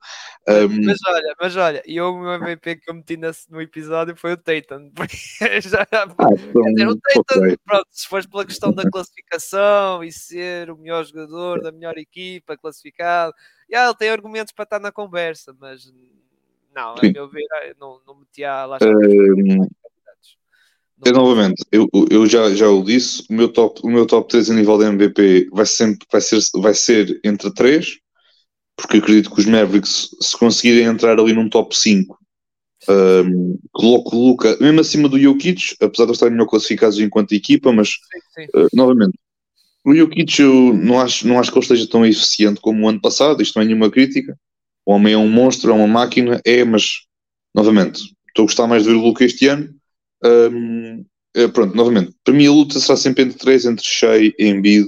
Um... Mas olha, mas olha, e o meu MVP que eu meti no episódio foi o Tatum. Já, ah, então, dizer, o Tatum, okay. pronto, se fores pela questão da classificação e ser o melhor jogador da melhor equipa classificado, já, ele tem argumentos para estar na conversa, mas não, a meu ver, eh, não, não metia lá. Uh,
eu, novamente, eu, eu já, já o disse, o meu, top, o meu top 3 a nível de MVP vai, sempre, vai, ser, vai ser entre 3, porque acredito que os Mavericks, se conseguirem entrar ali num top 5, um, coloco o Luca mesmo acima do Jokic, apesar de estarem melhor classificados enquanto equipa, mas sim, sim. Uh, novamente, o Jokic eu não acho, não acho que ele esteja tão eficiente como o ano passado, isto não é nenhuma crítica, o homem é um monstro, é uma máquina, é, mas novamente, estou a gostar mais de ver o Luca este ano. Um, é, pronto, novamente, para mim a luta será sempre entre três, entre Shea, Embiid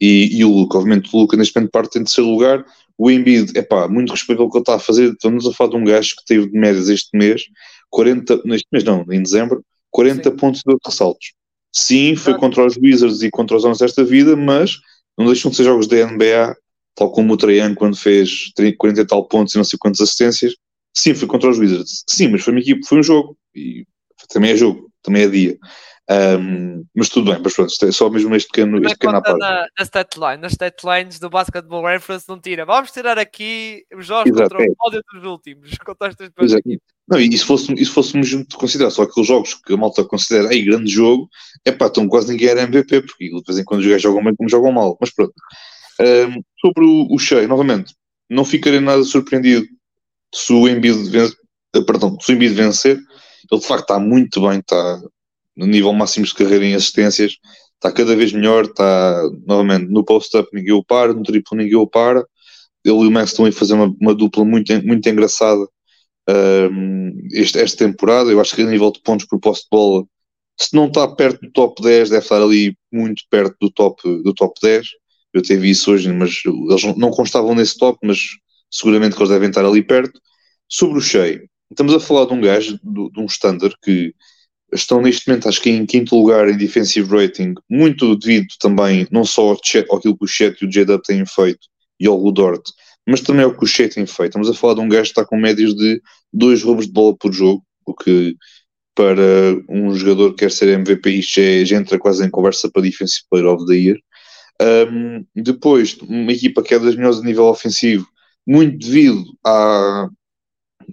e, e o Luca. Obviamente o Luca neste momento parte em terceiro lugar. O Embiid, é pá, muito respeito ao que ele está a fazer. Estamos a falar de um gajo que teve de médias este mês, 40, neste mês não, em dezembro, 40 Sim. pontos de ressaltos. Sim, foi contra os Wizards e contra os Homens desta vida, mas não deixam de ser jogos da NBA tal como o Trajan quando fez 40 e tal pontos e não sei quantas assistências, Sim, foi contra os Wizards. Sim, mas foi uma equipe, foi um jogo. E também é jogo, também é dia. Um, mas tudo bem, mas pronto, é só mesmo este pequeno, este pequeno
parte. Na, na statline, nas statlines do Basketball Reference não tira. Vamos tirar aqui os jogos Exato, contra é. o pódio dos últimos, contra estas.
Não, e se, fosse, e se fôssemos considerar só aqueles jogos que a malta considera aí grande jogo, é pá, então quase ninguém era MVP, porque de vez em quando os gajos jogam bem como jogam mal. Mas pronto. Um, sobre o, o Shea, novamente, não ficarei nada surpreendido se o Embiid, vence, eh, perdão, se o Embiid vencer. Ele de facto está muito bem, está no nível máximo de carreira em assistências, está cada vez melhor, está novamente no post-up ninguém o para, no triplo ninguém o para. Ele e o Max estão a fazer uma, uma dupla muito, muito engraçada um, este, esta temporada. Eu acho que a nível de pontos por posse de bola, se não está perto do top 10, deve estar ali muito perto do top, do top 10. Eu até vi isso hoje, mas eles não constavam nesse top, mas seguramente que eles devem estar ali perto. Sobre o Shea, estamos a falar de um gajo, de, de um standard que estão neste momento, acho que em quinto lugar em defensive rating, muito devido também, não só ao, àquilo que o Chet e o J-Dub têm feito e ao Ludort, mas também ao que o Chet tem feito. Estamos a falar de um gajo que está com médias de dois roubos de bola por jogo, o que para um jogador que quer ser MVP isto já, já entra quase em conversa para Defensive Player of the Year. Um, depois, uma equipa que é das melhores a nível ofensivo, muito devido à,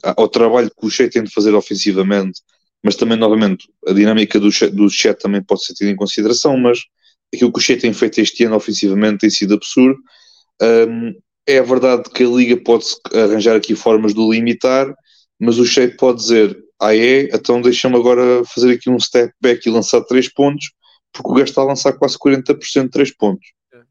ao trabalho que o Shea tem de fazer ofensivamente, mas também, novamente, a dinâmica do, do chat também pode ser tida em consideração, mas aquilo que o Shea tem feito este ano ofensivamente tem sido absurdo. Um, é verdade que a Liga pode arranjar aqui formas de o limitar, mas o Shea pode dizer, ah é, então deixa-me agora fazer aqui um step back e lançar 3 pontos, porque o gajo está a lançar quase 40% de 3 pontos. É.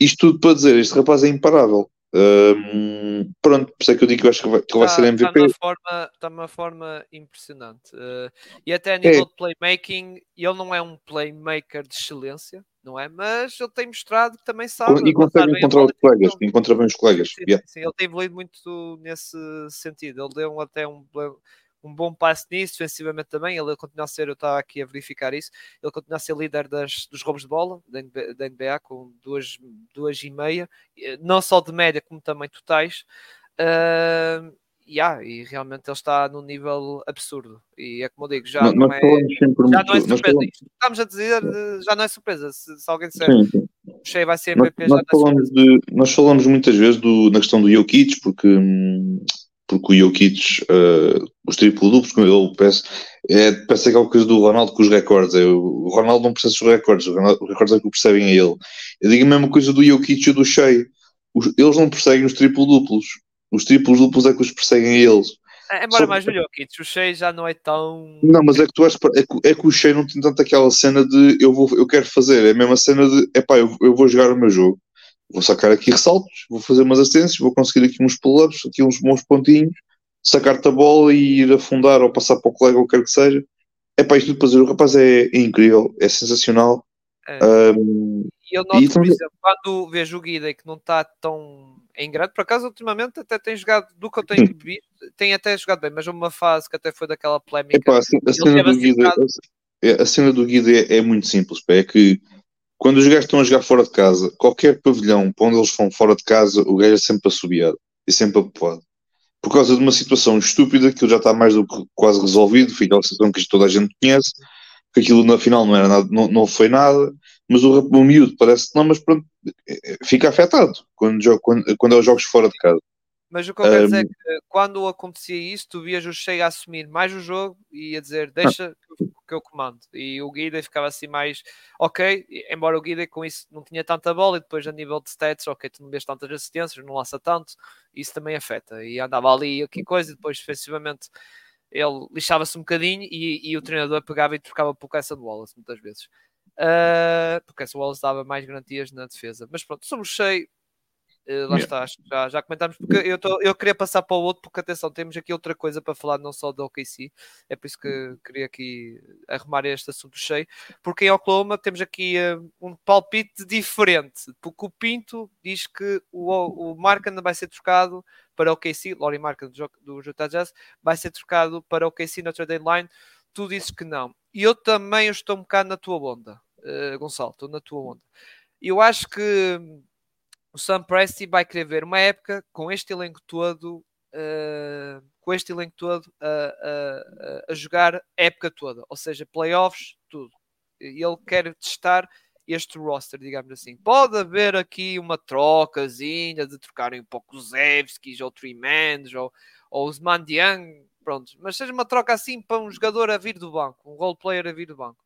Isto tudo para dizer, este rapaz é imparável. Um, pronto, por isso é que eu digo que eu acho que vai, que vai ser MVP. Está
de uma forma, está uma forma impressionante. Uh, e até a nível é. de playmaking, ele não é um playmaker de excelência, não é? Mas ele tem mostrado que também sabe.
E consegue encontrar os colegas, encontra bem os colegas.
Sim, yeah. sim, ele tem evoluído muito nesse sentido. Ele deu até um um bom passo nisso, defensivamente também. Ele continua a ser, eu estava aqui a verificar isso, ele continua a ser líder das, dos roubos de bola da NBA, da NBA com duas, duas e meia, não só de média como também totais. Uh, yeah, e realmente ele está num nível absurdo. E é como eu digo, já não, não é, já não é surpresa. Estamos a dizer, já não é surpresa. Se, se alguém disser Cheio vai ser MVP,
nós, nós,
é
falamos de, nós falamos muitas vezes do, na questão do Jokic, porque hum, porque o Jokic, uh, os triplo-duplos, ele parece, é, parece aquela coisa do Ronaldo com os recordes. É, o Ronaldo não percebe os recordes, os recordes é que o percebem a ele. Eu digo a mesma coisa do Jokic e do Shea. Os, eles não perseguem os triplo-duplos, os triplos-duplos é que os perseguem a eles.
É, embora mais o Jokic, o Shea já não é tão.
Não, mas é que tu és, é, que, é que o Shea não tem tanto aquela cena de eu, vou, eu quero fazer, é a mesma cena de epá, eu, eu vou jogar o meu jogo vou sacar aqui ressaltos, vou fazer umas assistências, vou conseguir aqui uns pull-ups, aqui uns bons pontinhos, sacar-te a bola e ir afundar ou passar para o colega ou quer que seja. É para isto tudo para dizer, o rapaz é, é incrível, é sensacional. É. Um,
e eu noto, por exemplo, quando vejo o Guida que não está tão em grande, por acaso ultimamente até tem jogado, do que eu tenho visto, tem até jogado bem, mas uma fase que até foi daquela polémica.
Epá, a, cena do Guida, a, a, cena do Guida é, é muito simples, pá, é que quando os gajos estão a jogar fora de casa, qualquer pavilhão para onde eles vão fora de casa, o gajo é sempre assobiado e sempre apopado. Por causa de uma situação estúpida que já está mais do que quase resolvido, fica a situação que toda a gente conhece, que aquilo na final não era nada, não, não foi nada, mas o, o miúdo parece que não, mas pronto, é, é, fica afetado quando, quando, quando é os jogos fora de casa.
Mas o que eu quero dizer é que quando acontecia isso, tu vias o Cheio a assumir mais o jogo e a dizer deixa que eu comando. E o Guida ficava assim mais ok, embora o Guida com isso não tinha tanta bola e depois a nível de stats, ok, tu não vês tantas assistências, não lança tanto, isso também afeta. E andava ali aqui coisa e depois defensivamente ele lixava-se um bocadinho e, e, o treinador pegava e trocava pouco essa de Wallace muitas vezes. Uh, porque essa Wallace dava mais garantias na defesa. Mas pronto, somos cheio Uh, lá yeah. está, já, já comentámos, porque eu, tô, eu queria passar para o outro, porque atenção, temos aqui outra coisa para falar, não só do OKC, é por isso que queria aqui arrumar este assunto cheio, porque em Oklahoma temos aqui uh, um palpite diferente, porque o Pinto diz que o, o Markham vai ser trocado para o OKC, Lori Markham do, do Utah Jazz, vai ser trocado para o OKC na trade line, tu dizes que não, e eu também estou um bocado na tua onda, uh, Gonçalo, estou na tua onda. Eu acho que o Sam Presti vai querer ver uma época com este elenco todo uh, com este elenco todo a, a, jogar época toda, ou seja, playoffs, tudo. Ele quer testar este roster, digamos assim. Pode haver aqui uma trocazinha de trocarem um pouco os Evskis ou Tremans ou, ou os Mandiang, pronto, mas seja uma troca assim para um jogador a vir do banco, um role player a vir do banco.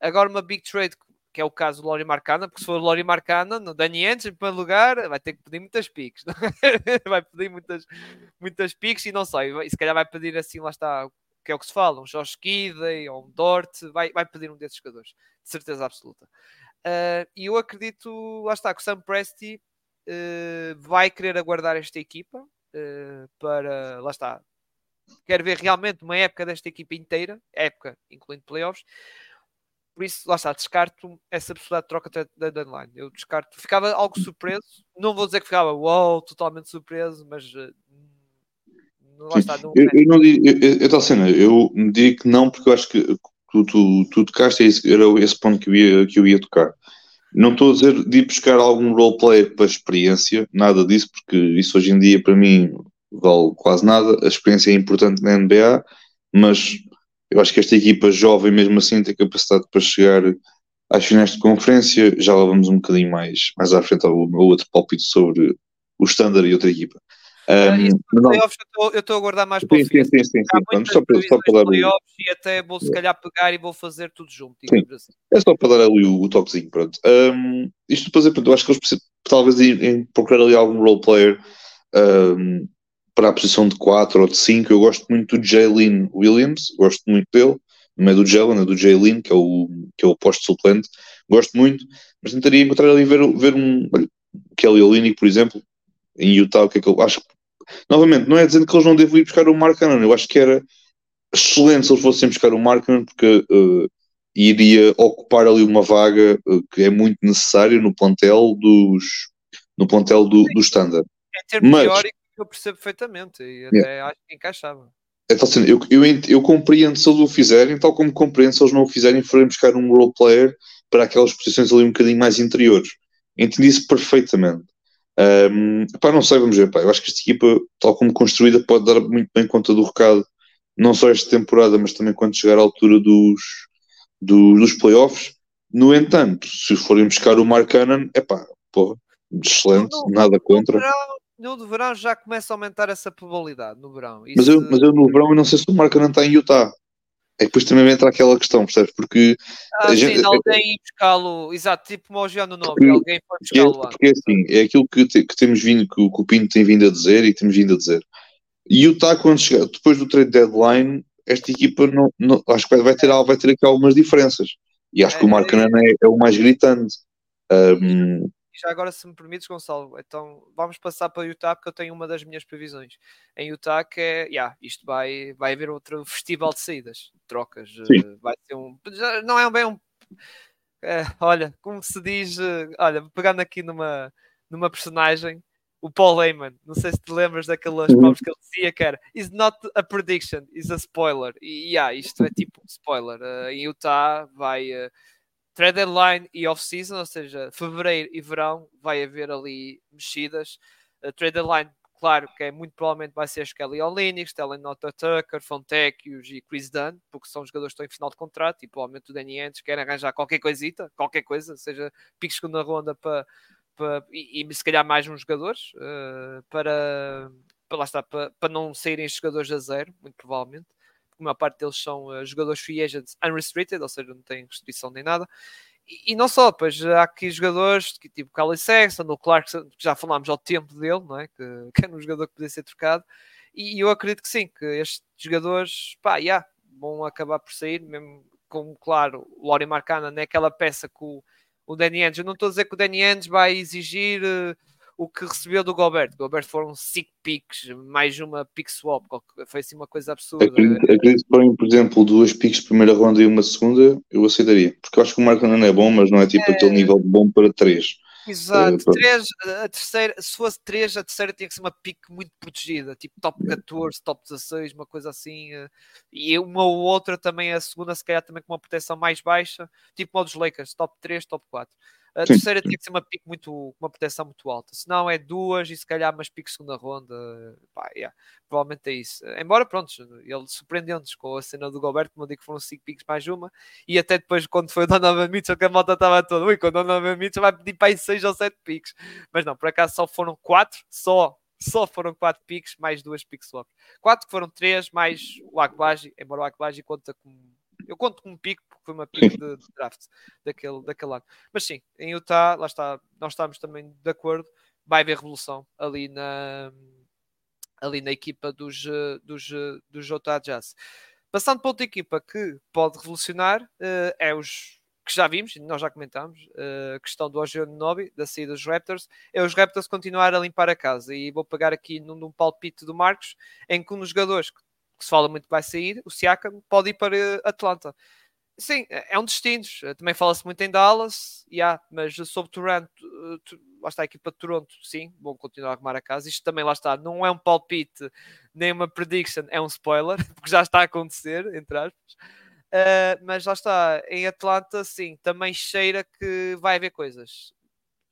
Agora uma big trade que é o caso do Lori Marcana, porque se for o Lori Marcana, no Dani Entes, em primeiro lugar, vai ter que pedir muitas piques, é? vai pedir muitas, muitas piques e não sei, se calhar vai pedir assim, lá está, que é o que se fala, um Josh Kidey ou um Dort, vai, vai pedir um desses jogadores, de certeza absoluta. Uh, e eu acredito, lá está, que o Sam Presti uh, vai querer aguardar esta equipa uh, para, lá está, quero ver realmente uma época desta equipa inteira, época incluindo playoffs, por isso, lá está, descarto essa possibilidade de troca da deadline. Eu descarto, ficava algo surpreso, não vou dizer que ficava wow, totalmente surpreso, mas uh,
lá está. Não eu, eu, não digo, eu, eu, cena, eu diria que não, porque eu acho que tu, tu, tu tocaste, era esse ponto que eu ia, que eu ia tocar. Não estou a dizer de ir buscar algum roleplay para experiência, nada disso, porque isso hoje em dia para mim vale quase nada. A experiência é importante na NBA, mas eu acho que esta equipa jovem, mesmo assim, tem capacidade para chegar às finais de conferência. Já lá vamos um bocadinho mais, mais à frente ao, ao outro palpite sobre o Standard e outra equipa.
Um, não, eu estou a guardar mais para o fim. Sim, sim, sim. sim. Só, para, só para dar e até vou se calhar pegar e vou fazer tudo junto. Assim.
É só para dar ali o, o toquezinho. Pronto. Um, isto para dizer, eu acho que eles talvez em, em procurar ali algum role player um, para a posição de 4 ou de 5. Eu gosto muito do Jalen Williams, gosto muito dele. Não é do Jalen, é do Jalen, que é o, que é o posto suplente. Gosto muito, mas tentaria encontrar ali ver, ver um. Olha, Kelly Olynyk, por exemplo, em Utah, o que é que eu acho novamente, não é dizendo que eles não devem ir buscar o Mark Cannon, eu acho que era excelente se eles fossem buscar o Mark Cannon, porque uh, iria ocupar ali uma vaga uh, que é muito necessária no plantel dos no plantel do, do Standard.
Em termos Mas, teóricos, eu percebo perfeitamente e até yeah. acho que encaixava.
Então, assim, eu, eu, eu, compreendo se eles o fizerem, tal como compreendo se eles não o fizerem forem buscar um role player para aquelas posições ali um bocadinho mais interiores. Entendi isso perfeitamente. Um, pá, não sei, vamos ver. Pá, eu acho que esta equipa, tal como construída, pode dar muito bem conta do recado, não só esta temporada, mas também quando chegar à altura dos, dos, dos playoffs. No entanto, se forem buscar o Mark Cannon, é pá, pô, excelente, não, nada contra.
Verão, no verão já começa a aumentar essa probabilidade, no verão.
Isso... Mas, eu, mas eu no verão eu não sei se o Mark Cannon está em Utah. É que depois também entra aquela questão, percebes? Porque.
Ah, gente, sim, alguém buscá-lo, exato, tipo como o Giano Nobre, alguém foi buscá-lo
lá. Porque é assim, é aquilo que, te, que temos vindo, que o, que o Pinto tem vindo a dizer e temos vindo a dizer. E o Tá, quando chegar, depois do trade deadline, esta equipa não, não, acho que vai ter, vai ter aqui algumas diferenças. E acho é, que o Marcanan é, é, é, o mais gritante. Um,
já agora, se me permites, Gonçalo, então vamos passar para Utah, porque eu tenho uma das minhas previsões. Em Utah, que é, yeah, isto vai, vai haver outro festival de saídas, trocas. Sim. Eh, vai ser um. Não é bem um. É, olha, como se diz, eh, olha, pegando aqui numa, numa personagem, o Paul Heyman, não sei se te lembras daquelas uhum. palavras que ele dizia que era It's not a prediction, it's a spoiler. E yeah, isto é tipo um spoiler. Uh, em Utah vai. Uh, trade deadline e off-season, ou seja, fevereiro e verão, vai haver ali mexidas. Uh, trade deadline, claro que é muito provavelmente vai ser Skelly Olynyk, Stellan Nota Tucker, Fontecchius e Chris Dunn, porque são jogadores que estão em final de contrato e provavelmente o Danny Entes quer arranjar qualquer coisita, qualquer coisa, seja pique segunda ronda para, para e, e, se calhar mais uns jogadores uh, para, para lá está, para, para não saírem jogadores a zero, muito provavelmente a maior parte deles são uh, jogadores free agents unrestricted, ou seja, não têm restrição nem nada. E, e não só, pois há aqui jogadores que, tipo Cali Sexton, o Clark, que já falámos ao tempo dele, não é? que, que era um jogador que podia ser trocado. E, e eu acredito que sim, que estes jogadores, pá, yeah, vão acabar por sair, mesmo como, claro, o Lori Marcana não é peça que o, o Danny Ainge, eu não estou a dizer que o Danny Ainge vai exigir uh, o que recebeu do Gobert. Gobert foram 5 picks, mais uma pick swap, foi assim uma coisa absurda.
Acredito, acredito que forem, por exemplo, duas picks de primeira ronda e uma segunda, eu aceitaria. Porque eu acho que o Marco não é bom, mas não é tipo é... aquele nível bom para três.
Exato, uh, três, a terceira, se fosse 3, a terceira tinha que ser uma pick muito protegida, tipo top 14, top 16, uma coisa assim, uh, e uma ou outra também, a segunda, se calhar também com uma proteção mais baixa, tipo modos Lakers, top 3, top 4. A Sim. terceira tinha que ser uma pique muito, uma proteção muito alta. Se não, é duas e se calhar umas piques segunda ronda. Pá, yeah, provavelmente é isso. Embora, pronto, ele surpreendeu-nos com a cena do Gobert, como eu digo, foram cinco piques mais uma. E até depois, quando foi o Donovan Mitchell, que a moto estava toda, ui, quando o Donovan Mitchell vai pedir para aí seis ou sete piques. Mas não, por acaso só foram quatro, só só foram 4 picks, mais 2 picks swaps. 4 que foram 3, mais o Akbaji, embora o Akbaji conta como. Eu conto como pico, porque foi uma pick de, de, draft daquele, daquele ano. Mas sim, em Utah, lá está, nós estamos também de acordo, vai haver revolução ali na, ali na equipa dos, dos, dos Utah Jazz. Passando para outra equipa que pode revolucionar, uh, é os que já vimos, nós já comentámos, eh, a questão do Ogeo Nobi, da saída dos Raptors, é os Raptors continuar a limpar a casa. E vou pegar aqui num, num palpite do Marcos, em que um dos jogadores que, que se fala muito que vai sair, o Siakam, pode ir para Atlanta. Sim, é, é um destino. Também fala-se muito em Dallas, yeah, mas sobre Toronto, eh, lá está a equipa de Toronto, sim, vão continuar a arrumar a casa. Isto também lá está, não é um palpite, nem uma prediction, é um spoiler, porque já está a acontecer, entre aspas. Uh, mas lá está, em Atlanta, sim, também cheira que vai haver coisas.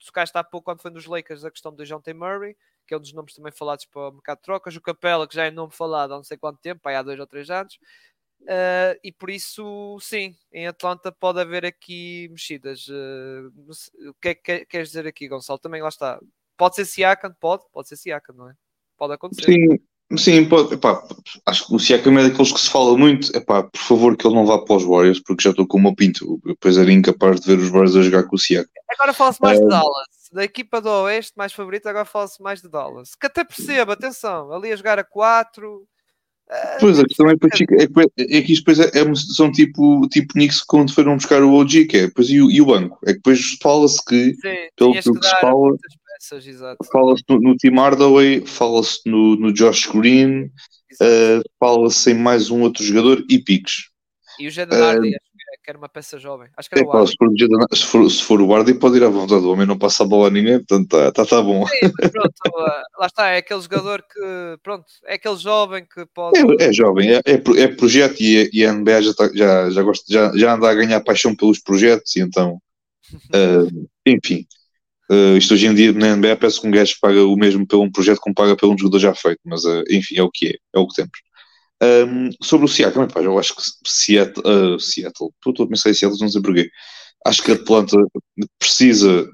Tocaste há pouco quando foi nos Lakers a questão do John T. Murray, que é um dos nomes também falados para o mercado de trocas. O Capela, que já é nome falado há não sei quanto tempo, há dois ou três anos. Uh, e por isso, sim, em Atlanta pode haver aqui mexidas. Uh, o que é que queres dizer aqui, Gonçalo? Também lá está. Pode ser Siakam? Pode, pode ser Siakam, não é? Pode acontecer.
Sim, Sim, pode, epá, acho que o Siakam é daqueles que se fala muito. Epá, por favor, que ele não vá para os Warriors, porque já estou com o meu pinto. Eu depois era incapaz de ver os Warriors a jogar com o Siakam.
Agora fala-se mais é... de Dallas. Da equipa do Oeste, mais favorita, agora fala-se mais de Dallas. Que até perceba, atenção, ali a jogar a 4.
Eh, pois, a questão é, é, é que isto depois é, é uma situação tipo, tipo Knicks quando foram buscar o OG, que é depois e o, e o banco. É que depois fala-se que,
Sim, pelo que, que se fala,
Fala-se no, no, Tim Hardaway, fala-se no, no Josh Green, uh, fala-se em mais um outro jogador e piques.
E o Jaden Hardy, uh, que era uma peça jovem. Acho que era
é, o se, for, se, for, se for o Hardy, pode ir à vontade. O homem não passa a bola a ninguém, portanto está tá, tá bom.
Sim, pronto, lá está. É aquele jogador que, pronto, é aquele jovem que pode.
É, é jovem, é, é, é, projeto e, e a NBA já, tá, já, já, gosta, já, já anda a ganhar paixão pelos projetos e então, uh, enfim. Uh, isto hoje em dia na NBA parece que um gajo paga o mesmo pelo um projeto como paga pelo um jogador já feito, mas uh, enfim, é o que é, é o que temos. Um, sobre o Siakam, pá, eu acho que Seattle, uh, Seattle, estou a pensar em Seattle, não sei porquê. Acho que a Atlanta precisa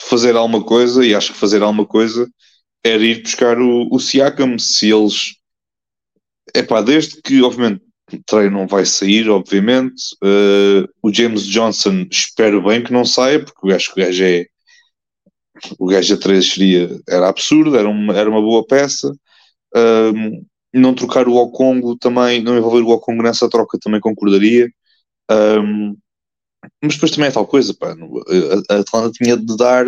fazer alguma coisa e acho que fazer alguma coisa era ir buscar o, o Siakam se eles. É pá, desde que, obviamente, o treino não vai sair, obviamente. Uh, o James Johnson, espero bem que não saia, porque eu acho que o gajo é o gajo a 3 seria, era absurdo, era uma, era uma boa peça. Não trocar o Okongo também, não envolver o Okongo nessa troca também concordaria. Um, mas depois também é tal coisa, pá, a Atlanta tinha de dar,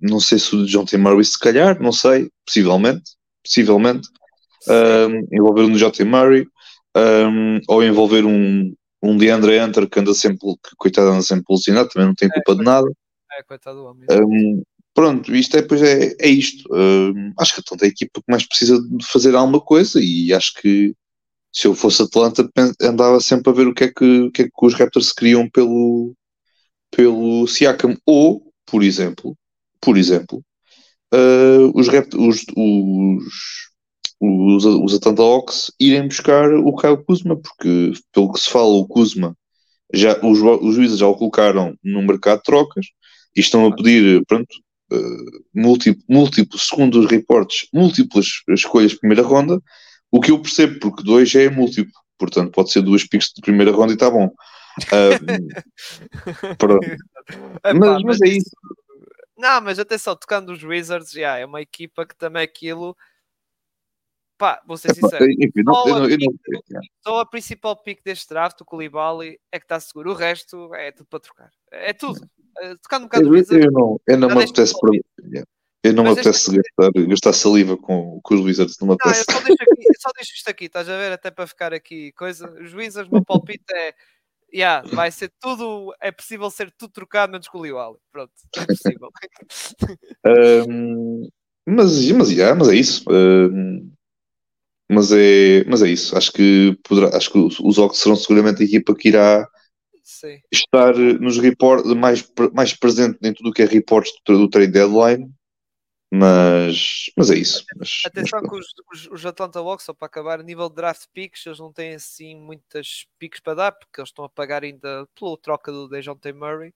não sei se o John T. Murray se calhar, não sei, possivelmente, possivelmente, um, envolver um John T. Murray, um, ou envolver um, um DeAndre Enter que anda sempre, que coitado anda sempre alucinado, também não tem é, culpa é, de nada.
É, coitado do homem.
Um, pronto, isto é, pois é, é isto. Uh, acho que a Atlanta é a equipa que mais precisa de fazer alguma coisa e acho que se eu fosse Atlanta andava sempre a ver o que é que, o que, é que os Raptors queriam pelo, pelo Siakam. Ou, por exemplo, por exemplo, uh, os, os, os, os, os Atlanta Hawks irem buscar o Kyle Kuzma, porque pelo que se fala, o Kuzma já, os, os juízes já o colocaram no mercado de trocas e estão a pedir, pronto, uh, múltiplo, múltiplo, segundo os reportes, múltiplas escolhas de primeira ronda, o que eu percebo, porque dois é múltiplo, portanto pode ser duas picks de primeira ronda e está bom. Uh, pronto.
Epá, mas, mas, é isso. Não, mas atenção, tocando os Wizards, já, é uma equipa que também aquilo. Pá, vou ser sincero. Enfim, não, só, a só, a principal pick deste draft, o Koulibaly, é que está seguro. O resto é tudo para trocar. É tudo. Uh, tocando um bocado eu,
eu não, eu não me apetece para, eu não me apetece gastar, gastar saliva com, com os Wizards, não me apetece.
Não, eu só deixo, aqui, eu só deixo isto aqui, estás a ver? Até para ficar aqui coisa. Os Wizards, meu palpite é. Yeah, vai ser tudo, é possível ser tudo trocado menos com o Liwali. Pronto, é possível.
um, mas, mas, yeah, mas é isso. Um, mas é, mas é isso. Acho que, poderá, acho que os Ox serão seguramente a equipa que irá
Sim.
estar nos report, mais, mais presente em tudo o que é reportes do, do trade deadline. Mas, mas é isso. Mas,
Atenção
mas
que os, os, os Atlanta Hawks, só para acabar, a nível de draft picks, eles não têm assim muitas picks para dar, porque eles estão a pagar ainda pela troca do Dejounte Murray.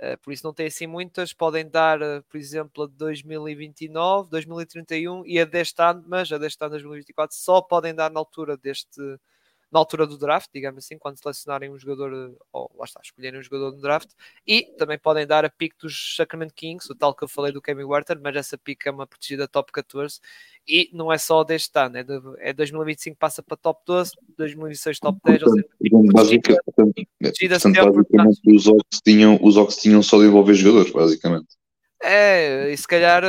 Uh, por isso não tem assim muitas, podem dar, uh, por exemplo, a de 2029, 2031 e a deste ano, mas a deste ano 2024 só podem dar na altura deste, na altura do draft, digamos assim, quando selecionarem um jogador, ou lá está, escolherem um jogador no draft, e também podem dar a pick dos Sacramento Kings, o tal que eu falei do Kevin Werther, mas essa pick é uma protegida top 14, e não é só deste ano, é, de, é 2025 passa para top 12, 2026 top 10, ou seja,
basicamente, basicamente os Ox tinham, os Ox tinham só de envolver jogadores, basicamente.
É, e se calhar,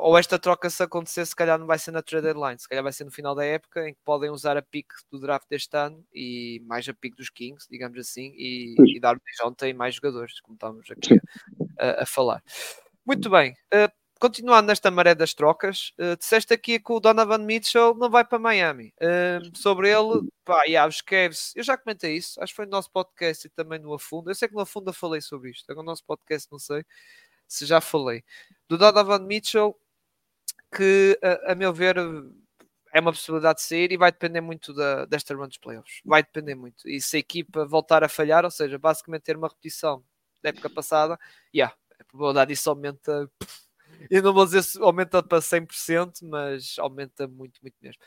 ou esta troca se acontecer, se calhar não vai ser na trade deadline, se calhar vai ser no final da época em que podem usar a pick do draft deste ano e mais a pick dos Kings, digamos assim, e, e dar ontem mais jogadores, como estamos aqui a, a falar. Muito bem, uh, continuando nesta maré das trocas, uh, disseste aqui que o Donovan Mitchell não vai para Miami. Uh, sobre ele, pá, yeah, os Cavs, eu já comentei isso, acho que foi no nosso podcast e também no Afunda. Eu sei que no Afunda falei sobre isto, agora no nosso podcast não sei se já falei. Do Donovan Mitchell, que a, a, meu ver é uma possibilidade de sair e vai depender muito da, desta run dos playoffs. Vai depender muito. E se a equipa voltar a falhar, ou seja, basicamente ter uma repetição da época passada, yeah, a probabilidade disso aumenta. Eu não vou dizer se aumenta para 100%, mas aumenta muito, muito mesmo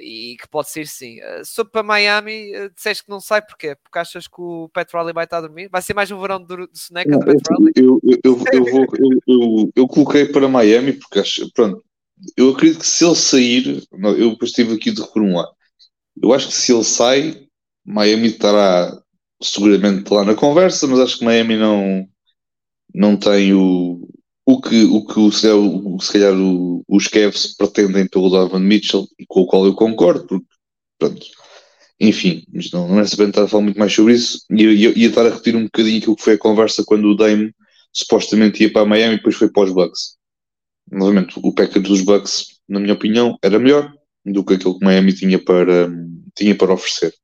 e que pode ser sim. Uh, sobre para Miami, uh, disseste que não sai porquê? Porque achas que o Pat Riley vai estar a dormir? Vai ser mais um verão de, de soneca do Pat Riley?
Eu, eu, eu, eu, vou, eu, eu, eu, coloquei para Miami porque acho, pronto, eu acredito que se ele sair, eu depois estive aqui de reformular. Eu acho que se ele sai, Miami estará seguramente lá na conversa, mas acho que Miami não, não tem o, o que, o que o, se calhar o, os Cavs pretendem pelo Donovan Mitchell e com o qual eu concordo, porque pronto, enfim, não, não é sabendo estar a falar muito mais sobre isso. E ia, ia, estar a repetir um bocadinho aquilo que foi a conversa quando o Dame supostamente ia para Miami e depois foi para os Bucks. Novamente, o package dos Bucks, na minha opinião, era melhor do que aquilo que Miami tinha para, tinha para oferecer.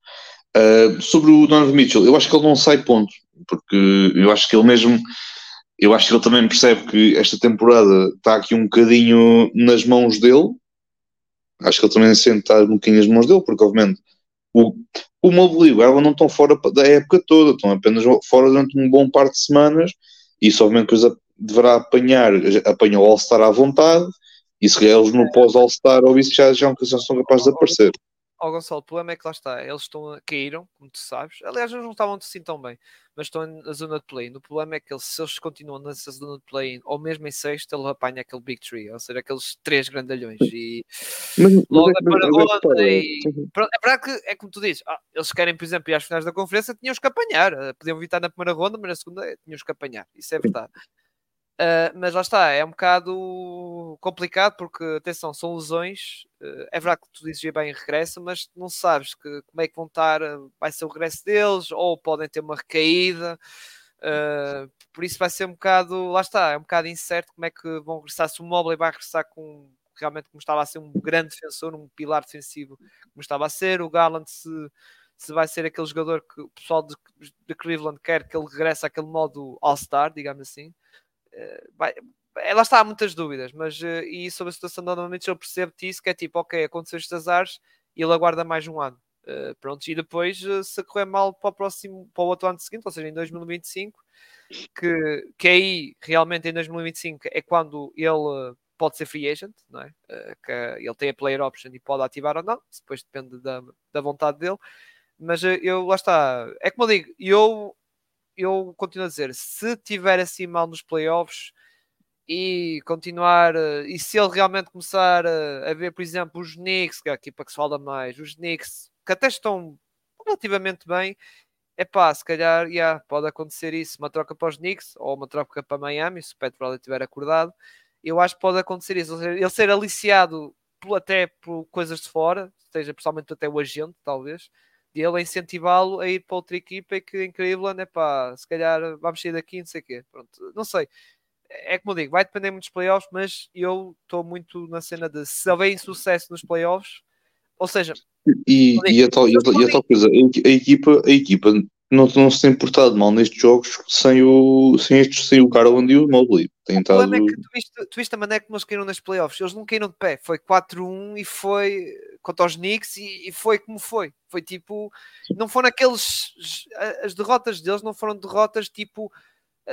Uh, sobre o Donovan Mitchell, eu acho que ele não sai ponto, porque eu acho que ele mesmo eu acho que ele também percebe que esta temporada está aqui um bocadinho nas mãos dele. Acho que ele também sente estar um bocadinho nas mãos dele, porque obviamente o, o Mobley e o não estão fora da época toda, estão apenas fora durante um bom par de semanas. E isso obviamente depois deverá apanhar, apanha o All-Star à vontade, e se calhar eles no pós-All-Star ou isso já, já não são capazes de aparecer.
Ó oh, Gonçalo, o problema é que lá está, eles estão a, caíram, como tu sabes. Aliás, eles não estavam assim tão bem, mas estão na zona de play. O problema é que eles, se eles continuam nessa zona de play, ou mesmo em sexto, ele apanha aquele Big Tree, ou seja, aqueles três grandalhões. E mas, logo mas, a Maradona. E... É verdade que é como tu dizes, ah, eles querem, por exemplo, ir às finais da conferência, tinham que apanhar. Eh, podiam evitar na primeira ronda, mas na segunda eh, tinham que apanhar. Isso é verdade. Uh, mas lá está, é um bocado complicado porque, atenção, são lesões. Uh, é verdade que tu dizes bem regresso, mas não sabes que, como é que vão estar, vai ser o regresso deles, ou podem ter uma recaída. Uh, por isso vai ser um bocado, lá está, é um bocado incerto como é que vão regressar. Se o Mobley vai regressar com realmente como estava a ser um grande defensor, um pilar defensivo como estava a ser, o Garland se, se vai ser aquele jogador que o pessoal de, de Cleveland quer que ele regresse àquele modo All-Star, digamos assim. Eh, vai, é, lá está, há muitas dúvidas, mas uh, e sobre a situação do Donovan Mitchell percebo-te isso, que é tipo, ok, aconteceu estes azares e ele aguarda mais um ano. Uh, pronto, e depois, uh, se correr mal para o próximo, para o outro ano seguinte, ou seja, em 2025, que, que aí realmente em 2025 é quando ele pode ser free agent, não é? que ele tem a player option e pode ativar ou não, depois depende da, da vontade dele. Mas eu lá está, é como eu digo, eu eu continuo a dizer, se tiver assim mal nos playoffs e continuar, eh, e se ele realmente começar a, a ver, por exemplo, os Knicks, que é a equipa que se fala mais, os Knicks, que até estão relativamente bem, é pá, se calhar yeah, pode acontecer isso, uma troca para os Knicks ou uma troca para Miami, se o Pat estiver acordado, eu acho que pode acontecer isso, ele ser aliciado até por coisas de fora, seja pessoalmente até o agente, talvez, de ele incentivá-lo a ir para outra equipa e que em Cleveland, é pá, se calhar vamos sair daqui, não sei o quê. Pronto, não sei. É como eu digo, vai depender muito dos playoffs, mas eu estou muito na cena de se houver sucesso nos playoffs, ou seja,
e, e, a tal, e, a, e a tal coisa, a equipa, a equipa não, não se tem portado mal nestes jogos sem o, sem estes, sem o Garland e o Mobley. Tem
o problema é que tu viste, tu viste a maneira como eles caíram nas playoffs. Eles não caíram de pé. Foi 4-1 e foi contra os Knicks e, e, foi como foi. Foi tipo, não foram aqueles, as derrotas deles não foram derrotas tipo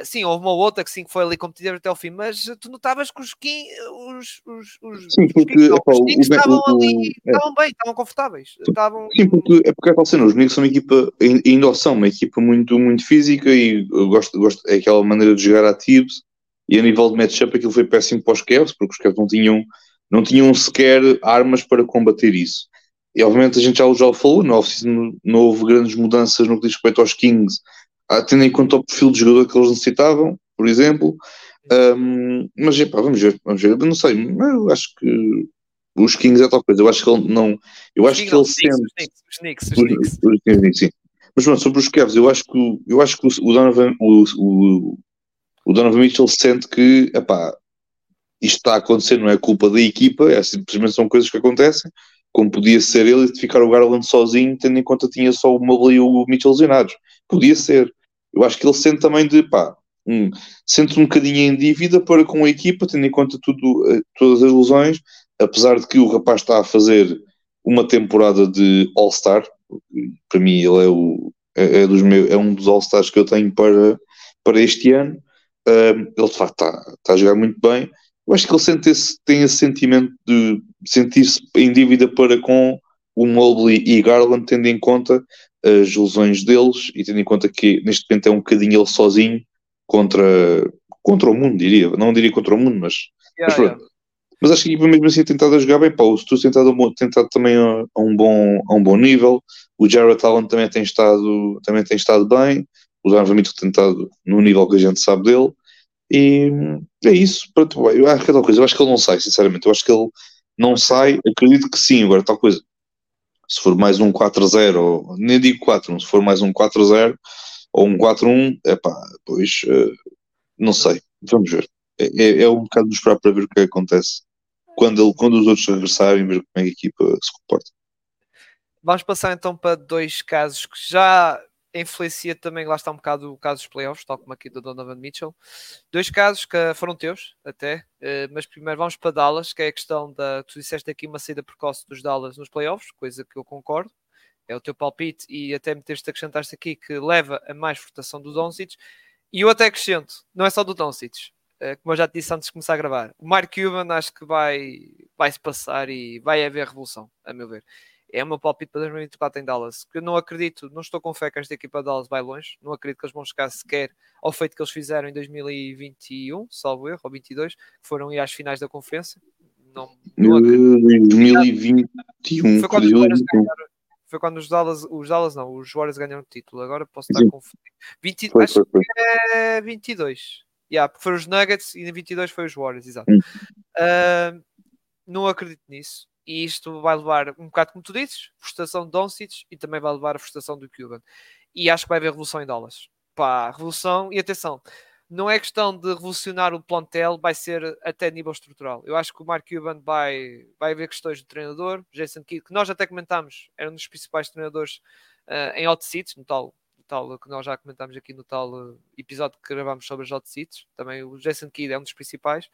Sim, houve uma outra que sim que foi ali competitiva até ao fim, mas tu notavas que os Kings, os, os, os,
sim, porque,
os, estavam o, ali, é. estavam bem, estavam confortáveis. Estavam...
Sim, porque é porque é tal cena, os Knicks são uma equipa, ainda são uma equipa muito, muito física e gosto, gosto, é aquela maneira de jogar ativos e a nível de matchup aquilo foi péssimo para os Cavs, porque os Cavs não tinham, não tinham sequer armas para combater isso. E obviamente a gente já, já falou, no off-season não houve grandes mudanças no que diz respeito aos Kings, tendo em conta o perfil de jogador que eles necessitavam, por exemplo. Um, mas epá, vamos ver, vamos ver. Eu não sei, eu acho que os Kings é tal coisa. Eu acho que ele não. Eu acho que ele sente. Os Knicks, os Knicks. Os Knicks, sim. Mas pronto, sobre os Cavs, eu acho que, eu acho que o Donovan, o, o, o Donovan Mitchell sente que epá, isto está a acontecer, não é culpa da equipa, é simplesmente são coisas que acontecem, como podia ser ele de ficar o Garland sozinho, tendo em conta que tinha só o Mobley e o Mitchell lesionados. Podia ser. Eu acho que ele sente também de pá, um, sente um bocadinho em dívida para com a equipa, tendo em conta tudo, eh, todas as lesões, apesar de que o rapaz está a fazer uma temporada de All-Star, para mim ele é, o, é, é, dos meus, é um dos All-Stars que eu tenho para, para este ano. Um, ele de facto está, está a jogar muito bem. Eu acho que ele sente esse, tem esse sentimento de sentir-se em dívida para com o Mobley e Garland, tendo em conta as lesões deles e tendo em conta que neste momento é um bocadinho ele sozinho contra, contra o mundo, diria. Não diria contra o mundo, mas, yeah, mas pronto. Yeah. Mas acho que a equipa mesmo assim tentado a jogar bem. Pá, o Stu tem tentado, tentado também a, a, um bom, a um bom nível. O Jared Allen também tem estado, também tem estado bem. O Donovan Mitchell tem estado no nível que a gente sabe dele. E é isso. Pronto, eu acho que é tal coisa. Eu acho que ele não sai, sinceramente. Eu acho que ele não sai. Acredito que sim. Agora, tal coisa se for mais um 4-0, nem digo 4-1, se for mais um 4-0 ou um 4-1, é pá, pois uh, não sei, vamos ver. É, é, é, um bocado de esperar para ver o que acontece quando, ele, quando os outros regressarem, ver como é que a equipa se comporta.
Vamos passar então para dois casos que já influencia também, lá está um bocado o caso dos playoffs, tal como aqui do Donovan Mitchell. Dois casos que foram teus, até, eh, mas primeiro vamos para Dallas, que é a questão da. Tu disseste aqui uma saída precoce dos Dallas nos playoffs, coisa que eu concordo, é o teu palpite, e até me teste acrescentaste aqui que leva a mais votação do Doncic. E eu até acrescento, não é só do Doncic, eh, como eu já te disse antes de começar a gravar, o Mark Cuban acho que vai, vai se passar e vai haver revolução, a meu ver é o meu palpite para 2024 em Dallas. Que eu não acredito, não estou com fé que esta equipa de Dallas vai longe. Não acredito que eles vão chegar sequer ao feito que eles fizeram em 2021, salvo erro, ou 22, que foram ir às finais da conferência. Não, não
2021.
Foi quando, os ganharam, foi quando os Dallas, os Dallas não, os Warriors ganharam o título. Agora posso estar confundido. 20, foi, acho foi, foi. que é 22. Yeah, porque foram os Nuggets e em 22 foi os Warriors, exato. Uh, não acredito nisso e isto vai levar um bocado, como tu dizes, frustração de Doncic e também vai levar a frustração do Cuban. E acho que vai haver revolução em Dallas. Pá, revolução e atenção, não é questão de revolucionar o plantel, vai ser até nível estrutural. Eu acho que o Mark Cuban vai, vai haver questões do treinador, Jason Kidd, que nós até comentámos, era um dos principais treinadores uh, em hot seats, no tal, tal que nós já comentámos aqui no tal uh, episódio que gravámos sobre as hot seats. Também o Jason Kidd é um dos principais.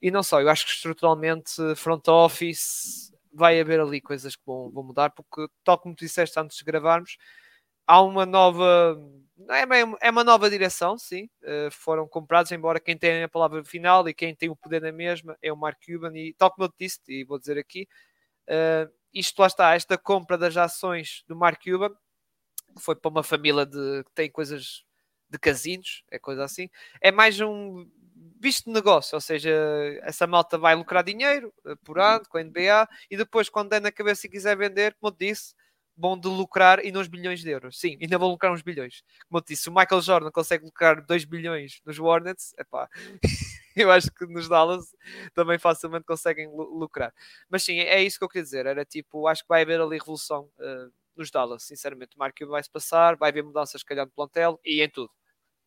E não só, eu acho que estruturalmente, front office, vai haver ali coisas que vão, vão mudar, porque, tal como tu disseste antes de gravarmos, há uma nova. É, bem, é uma nova direção, sim. Uh, foram comprados, embora quem tem a palavra final e quem tem o poder na mesma é o Mark Cuban. E tal como eu disse, e vou dizer aqui, uh, isto lá está, esta compra das ações do Mark Cuban, foi para uma família de, que tem coisas de casinos, é coisa assim, é mais um visto de negócio, ou seja, essa malta vai lucrar dinheiro eh, por ano com a NBA e depois, quando der na cabeça e quiser vender, como eu disse, vão de lucrar e nos bilhões de euros. Sim, ainda vão lucrar uns bilhões. Como eu disse, o Michael Jordan consegue lucrar 2 bilhões nos Hornets, epá, eu acho que nos Dallas também facilmente conseguem lucrar. Mas sim, é isso que eu queria dizer. Era tipo, acho que vai haver ali revolução uh, nos Dallas, sinceramente. O Mark vai se passar, vai haver mudanças, se calhar, no plantel e em tudo.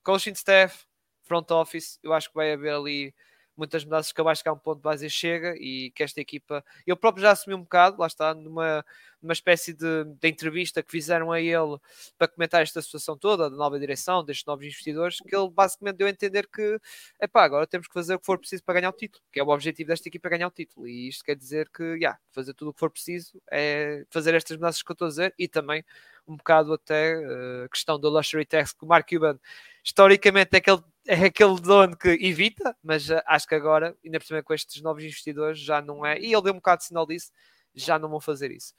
Coaching staff, front office, eu acho que vai haver ali muitas mudanças que que há um ponto de base e chega e que esta equipa, eu próprio já assumi um bocado, lá está, numa, numa espécie de, de entrevista que fizeram a ele para comentar esta situação toda, da nova direção, destes novos investidores, que ele basicamente deu a entender que, é pá, agora temos que fazer o que for preciso para ganhar o título, que é o objetivo desta equipa ganhar o título, e isto quer dizer que, yeah, fazer tudo o que for preciso é fazer estas mudanças que eu estou a dizer e também um bocado até a uh, questão do luxury tax que o Mark Cuban historicamente é aquele, é aquele dono que evita, mas uh, acho que agora, ainda por cima com estes novos investidores, já não é, e ele deu um bocado de sinal disso, já não vão fazer isso.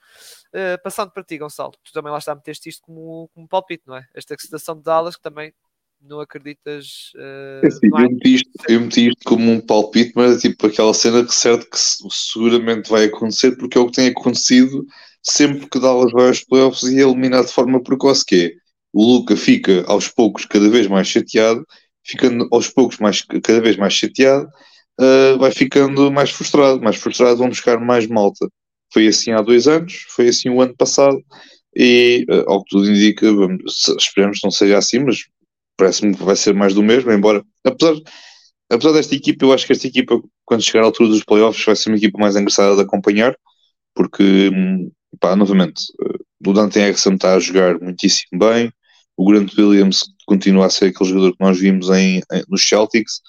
Uh, passando para ti, Gonçalo, tu também lá está a meteste isto como, como palpite, não é? Esta situação de Dallas que também não acreditas. Uh,
é assim, não eu, meti isto, eu, meti isto, como um palpite, mas é tipo aquela cena que certo que seguramente vai acontecer, porque é o que tem acontecido sempre que Dallas vai aos playoffs e é eliminado de forma precoce, que é o Luca fica aos poucos cada vez mais chateado, ficando aos poucos mais, cada vez mais chateado, uh, vai ficando mais frustrado, mais frustrado, vão buscar mais malta. Foi assim há dois anos, foi assim o ano passado, e uh, ao que tudo indica, vamos, esperamos que não seja assim, mas parece-me que vai ser mais do mesmo, embora, apesar, apesar desta equipa, eu acho que esta equipa, quando chegar à altura dos playoffs, vai ser uma equipa mais engraçada de acompanhar, porque pá, novamente, eh, o Dante Erickson está a jogar muitíssimo bem, o Grant Williams continua a ser aquele jogador que nós vimos em, em nos Celtics,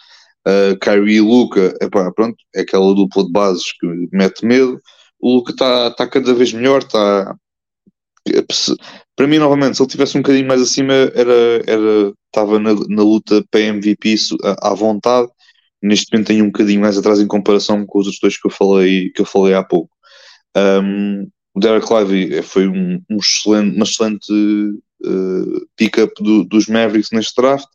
uh, Kyrie e Luca, epá, pronto, é aquela dupla de bases que mete medo, o Luca está tá cada vez melhor, está para mim novamente, se ele tivesse um bocadinho mais acima era, era, estava na, na luta para MVP à, à vontade, neste momento tem um bocadinho mais atrás em comparação com os outros dois que eu falei, que eu falei há pouco. Um, o Derek Lively foi um, um excelente, uma excelente uh, pick-up do, dos Mavericks neste draft.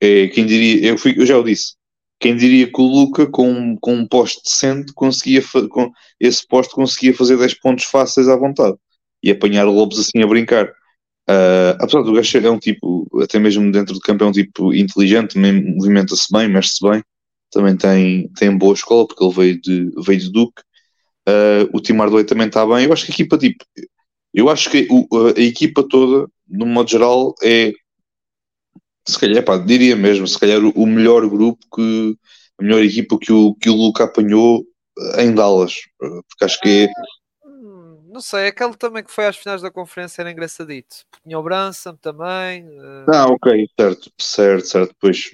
É, quem diria, eu, fui, eu já o disse, quem diria que o Luca com, com um poste decente conseguia com esse poste conseguia fazer 10 pontos fáceis à vontade e apanhar lobos assim a brincar. Uh, apesar do gajo é um tipo, até mesmo dentro do campo é um tipo inteligente, movimenta-se bem, mexe-se bem, também tem, tem boa escola porque ele veio de, veio de Duke Uh, o Tim Hardaway também está bem. Eu acho que a equipa, tipo, eu acho que o, a equipa toda, no modo geral, é se calhar, pá, diria mesmo, se calhar o, melhor grupo que a melhor equipa que o, que o Luca apanhou em Dallas, porque acho que é.
Não sei, aquele também que foi às finais da conferência era engraçadito. Tinha o Branson também.
Ah, ok, certo, certo, certo. Pois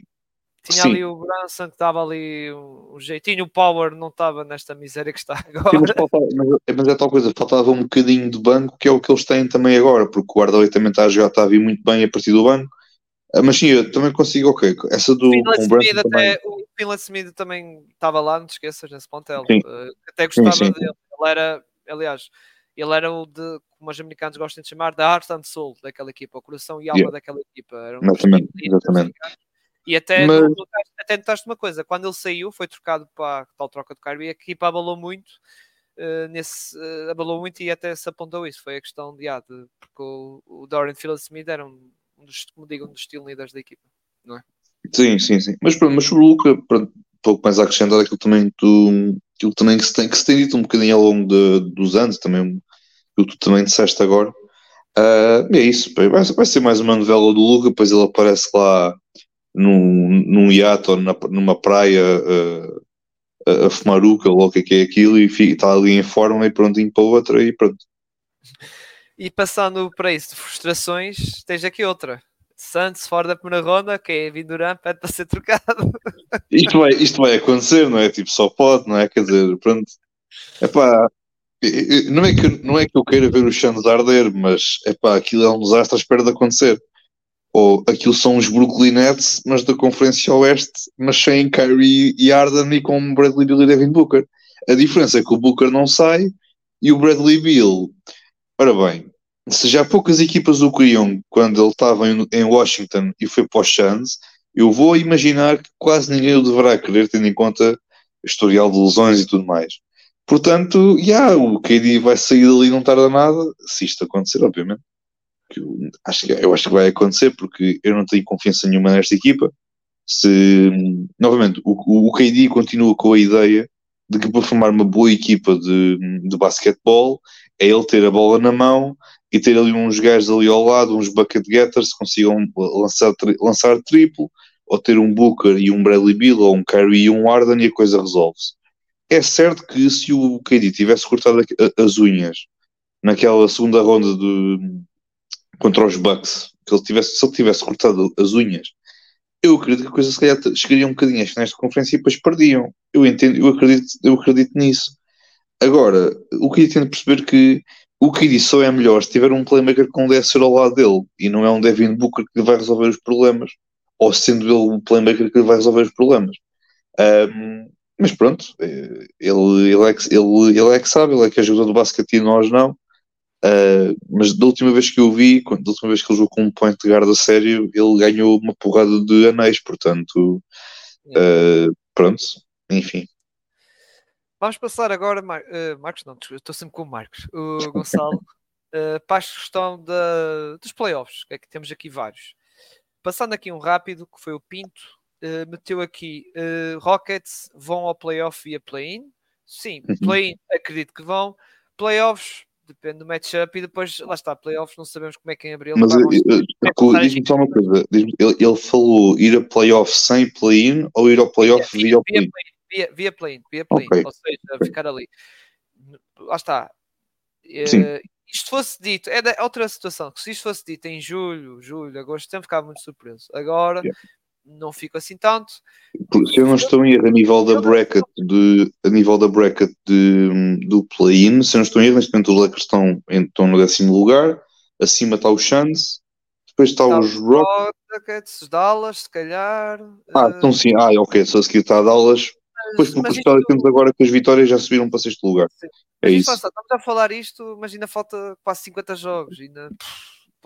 tinha Sim. ali o Branson que estava ali um jeitinho, o Power não estava nesta miséria que está agora. Sim,
mas, faltava, mas, mas, é tal coisa, faltava um bocadinho de banco, que é o que eles têm também agora, porque o Guardiola também está a jogar, está a vir muito bem a partir do banco. Ah, mas sim, eu também consigo, ok. Essa do
Smith, até, o Finlay Smith também estava lá, não te esqueças, nesse pontel. Uh, até gostava sim, sim. dele. Ele era, aliás, ele era o de, como os americanos gostam de chamar, da heart and soul daquela equipa, o coração e alma yeah. daquela equipa. Era um
exatamente, exatamente.
E até, Mas... notaste, até notaste uma coisa, quando ele saiu, foi trocado para a tal troca de Kyrie, a equipa abalou muito, uh, nesse, uh, abalou muito e até se apontou isso, foi a questão de, ah, de porque o, o Dorian Finney-Smith era um, um, dos, como digo, um dos estilo líderes da equipa, não é?
Sim, sim, sim. Mas, pronto, mas sobre o Luca, pronto, pouco mais a acrescentar aquilo também, tu, aquilo também que, se tem, que se tem dito um bocadinho ao longo de, dos anos, também, que tu também disseste agora, uh, é isso, vai, vai ser mais uma novela do Luca, depois ele aparece lá num, num iate ou na, numa praia uh, a, a fumar uca, ou o que é, que é aquilo, e está ali em forma e prontinho para outra e pronto.
E passando para isso de frustrações, tens aqui outra. Santos fora da primeira ronda, que é Vinduran pede para ser trocado.
Isto vai, isto vai acontecer, não é? Tipo, só pode, não é? Quer dizer, pronto. Epá, não é que, não é que eu queira ver o Santos arder, mas epá, aquilo é um desastre à espera de acontecer ou aquilo são os Brooklyn Nets, mas da Conferência Oeste, mas sem Kyrie e Arden e com Bradley Bill e Devin Booker. A diferença é que o Booker não sai e o Bradley Bill. Ora bem, se já poucas equipas o queriam quando ele estava em, Washington e foi para os Suns, eu vou imaginar que quase ninguém o deverá querer, tendo em conta o historial de lesões e tudo mais. Portanto, yeah, o KD vai sair dali não tarda nada, se isto acontecer, obviamente que eu acho, que, eu acho que vai acontecer porque eu não tenho confiança nenhuma nesta equipa. Se, novamente, o, o KD continua com a ideia de que para formar uma boa equipa de, de basquetebol é ele ter a bola na mão e ter ali uns gajos ali ao lado, uns bucket getters que consigam lançar, lançar triplo, ou ter um Booker e um Bradley Bill, ou um Curry e um Arden, e a coisa resolve-se. É certo que se o KD tivesse cortado as unhas naquela segunda ronda de, contra os Bucks, que ele tivesse, se ele tivesse cortado as unhas, eu acredito que a coisa se calhar chegaria um bocadinho às finais de conferência e depois perdiam. Eu entendo, eu acredito, eu acredito nisso. Agora, o que tento perceber que o KD só é melhor se tiver um playmaker com 10 ao lado dele e não é um Devin Booker que vai resolver os problemas, ou sendo ele um playmaker que vai resolver os problemas. Um, mas pronto, eh, ele, ele, é que, ele, ele é que sabe, ele é que é jogador do basquete e nós não. Uh, mas da última vez que eu vi, da última vez que ele jogou com um point guard a sério, ele ganhou uma porrada de anéis, portanto, uh, pronto, enfim.
Vamos passar agora, Mar uh, Marcos, não, estou sempre com o Marcos, o Gonçalo, para a questão da, dos playoffs, que é que temos aqui vários. Passando aqui um rápido, que foi o Pinto, meteu aqui Rockets vão ao playoff via play-in. Sim, uhum. play-in acredito que vão. Playoffs depende do matchup e depois, lá está, playoffs, não sabemos como é que é em abril.
Mas diz-me só uma coisa: ele, ele, falou ir a playoff sem play-in ou ir ao playoff via, via play-in?
Via, via play-in, via play okay. ou seja, ficar ali. Lá está. Uh, isto fosse dito, é outra situação, que se isto fosse dito em julho, julho, agosto, sempre ficava muito surpreso. Agora, yeah não fico assim tanto.
Se eu não estou em erro a nível da bracket, de, a nível da bracket de, do play-in, se eu não estou em erro, neste momento os Lakers estão, estão no décimo lugar, acima está o Chance, depois está, está os
Rockets, Dallas, se calhar.
Ah, então sim, ah, ok, só se está a Dallas. Depois, porque os Pelicans agora com as vitórias já subiram para sexto lugar. Sim. É isso.
Passa, estamos a falar isto, mas ainda falta quase 50 jogos. Ainda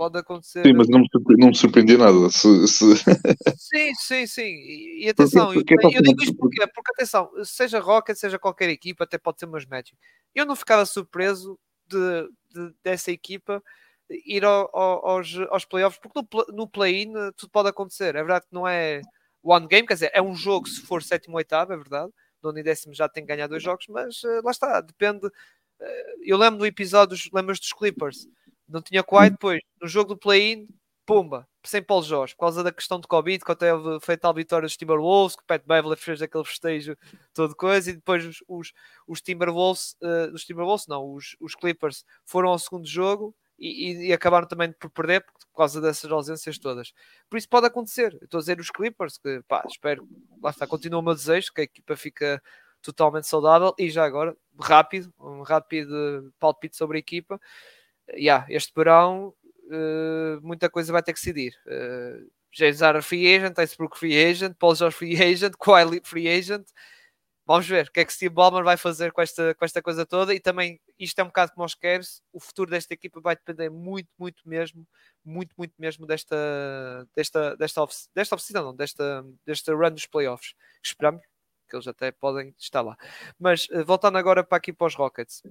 pode acontecer.
Sim, mas não me, não me surpreendia nada. Se, se...
Sim, sim, sim. E, e atenção, porque, porque eu, eu, digo isto porque, porque atenção, seja Rocket, seja qualquer equipa, até pode ser meus Magic. Eu não ficava surpreso de, de dessa equipa ir ao, ao, aos, aos playoffs, porque no, no play-in eh, tudo pode acontecer. É verdade que não é one game, quer dizer, é um jogo se for sétimo ou oitavo, é verdade. Nono e décimo já tem que ganhar dois jogos, mas uh, lá está, depende. Uh, eu lembro do episódio, lembras dos Clippers? Não tinha Kawhi depois. No jogo do play-in, pumba, sem Paulo Jorge, por causa da questão de Covid, que até foi tal vitória dos Timberwolves, que o Pat Beverly fez aquele festejo todo coisa, e depois os, os, os Timberwolves, uh, os Timberwolves, não, os, os Clippers foram ao segundo jogo e, e, acabaram também por perder por causa dessas ausências todas. Por isso pode acontecer. estou a dizer os Clippers, que pá, espero, lá está, continua o meu desejo, que a equipa fica totalmente saudável e já agora, rápido, um rápido palpite sobre a equipa yeah, este verão uh, muita coisa vai ter que decidir. Uh, James Harden free agent, Icebrook free agent, Paul George free agent, Kawhi free agent. Vamos ver o que é que Steve Ballmer vai fazer com esta, com esta coisa toda. E também, isto é um bocado como os Cavs, o futuro desta equipa vai depender muito, muito mesmo, muito, muito mesmo desta, desta, desta, off, desta oficina, não, desta, desta run dos playoffs. Esperamos que eles até podem estar lá. Mas uh, voltando agora para aqui para os Rockets.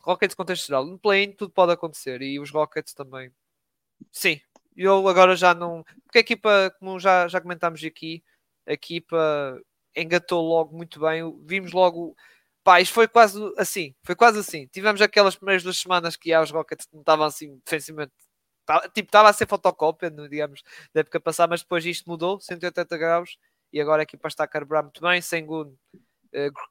Rockets contexto geral. No play tudo pode acontecer e os Rockets também. Sim, eu agora já não. Porque a equipa, como já, já comentámos aqui, a equipa engatou logo muito bem. Vimos logo. Pá, isto foi quase assim. Foi quase assim. Tivemos aquelas primeiras duas semanas que os Rockets não estavam assim defensivamente. Tipo, estava a ser fotocópia, digamos, da época passada, mas depois isto mudou, 180 graus, e agora a equipa está a carburar muito bem. Sem Gun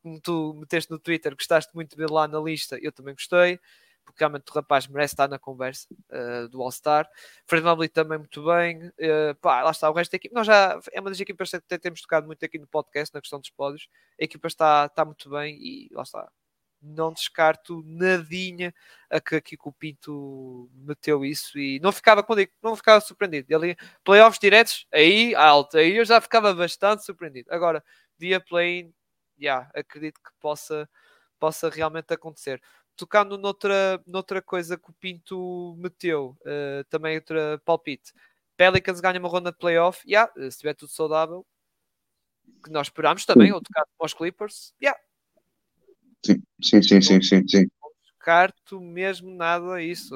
como tu meteste no Twitter, gostaste muito de ver lá na lista, eu também gostei, porque realmente o rapaz merece estar na conversa uh, do All-Star. Fernando também muito bem. Uh, pá, lá está, o resto da equipe. Nós já é uma das equipas que até temos tocado muito aqui no podcast, na questão dos pódios. A equipa está, está muito bem e lá está. Não descarto nadinha a que aqui o Pinto meteu isso e não ficava, quando não ficava surpreendido. Ele, playoffs diretos, aí alto, aí eu já ficava bastante surpreendido. Agora, dia play yeah, acredito que possa, possa realmente acontecer. Tocando noutra, noutra coisa que o Pinto meteu, uh, também outra palpite. Pelicans ganha uma ronda de playoff, yeah, se estiver tudo saudável, que nós esperamos também, ou tocar para os Clippers, yeah.
Sim, sim, sim, sim, sim, sim.
Descarto mesmo nada isso.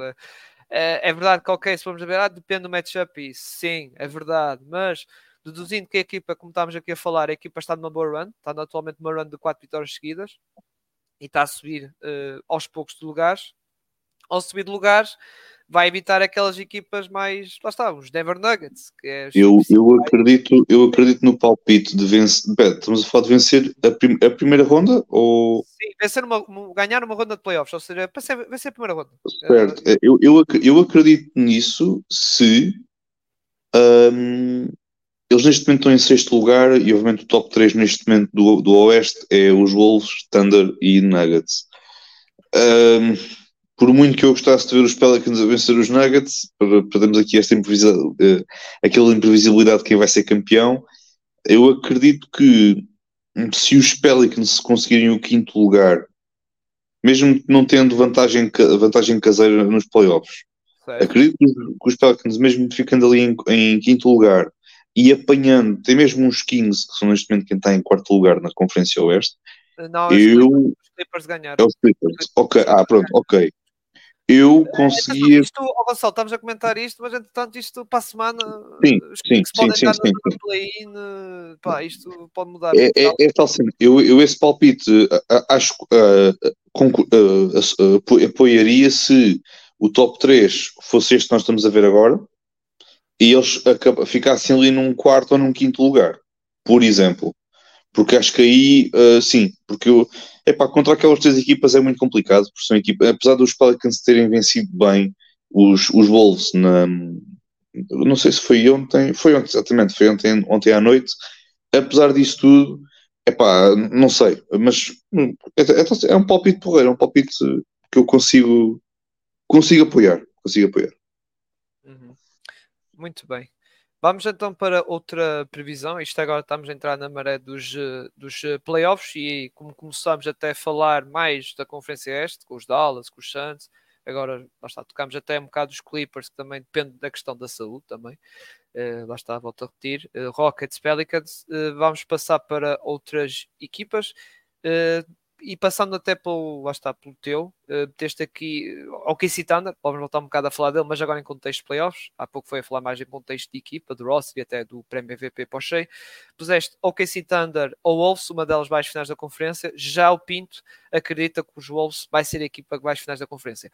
É, é, verdade que, ok, se vamos ver, ah, depende do matchup, e sim, é verdade, mas deduzindo que a equipa, como estávamos aqui a falar, a equipa está numa boa run, está atualmente numa run de 4 vitórias seguidas e está a subir uh, aos poucos de lugares. ao subir de lugares, vai evitar aquelas equipas mais, lá está, os Denver Nuggets. Que é
eu, eu, acredito, eu acredito no palpite de vencer. Estamos a falar de vencer a, prim a primeira ronda ou.
Sim, vencer uma, ganhar uma ronda de playoffs, ou seja, vencer, vencer a primeira ronda.
Certo, uh, eu, eu, eu acredito nisso se um, eles neste momento estão em sexto lugar e obviamente o top 3 neste momento do, do Oeste é os Wolves, Thunder e Nuggets. Um, por muito que eu gostasse de ver os Pelicans a vencer os Nuggets, para, para termos aqui esta imprevisibilidade, uh, aquela imprevisibilidade de quem vai ser campeão, eu acredito que se os Pelicans conseguirem o quinto lugar, mesmo não tendo vantagem, vantagem caseira nos playoffs, acredito que os, Pelicans, mesmo ficando ali em, em, quinto lugar e apanhando, tem mesmo uns Kings, que são neste momento quem está em quarto lugar na Conferência Oeste.
Não, eu... os Clippers ganharam. É
os Clippers. Ok, ah, pronto, ok eu é, conseguia.
Isto, oh Gonçalo, estamos a comentar isto, mas entretanto, isto para a semana.
Sim, sim, sim, sim, sim, sim.
play-in, pá, isto pode mudar.
É, é, é tal cena. Eu, eu esse palpite acho apoiaria se o top 3 fosse este que nós estamos a ver agora e eles ficassem ali num quarto ou num quinto lugar, por exemplo. Porque acho que aí, uh, sim, porque eu, epá, contra aquelas três equipas é muito complicado, porque são equipas, apesar dos Pelicans terem vencido bem os, os Wolves na, não sei se foi ontem, foi ontem, exatamente, foi ontem, ontem à noite, apesar disso tudo, epá, não sei, mas é, é, um palpite porreiro, é um palpite que eu consigo, consigo apoiar, consigo apoiar.
Muito bem. Vamos então para outra previsão. Isto agora estamos a entrar na maré dos, eh, dos eh, playoffs e como começamos até a falar mais da Conferência Este, com os Dallas, com os Suns, agora lá está, tocamos até um bocado dos Clippers, que também depende da questão da saúde também. Uh, lá está, volto a repetir. Uh, Rockets, Pelicans. Uh, vamos passar para outras equipas. Uh, e passando até pelo, lá está, pelo teu, uh, aqui ao Casey Thunder, vamos voltar um bocado a falar dele, mas agora em contexto de playoffs, há pouco foi a falar mais em contexto de equipa, do Ross e até do prémio MVP para o Shea, puseste ao Casey Thunder ou Wolves, uma delas vai às finais da conferência, já o Pinto acredita que os Wolves vai ser a equipa que vai às finais da conferência.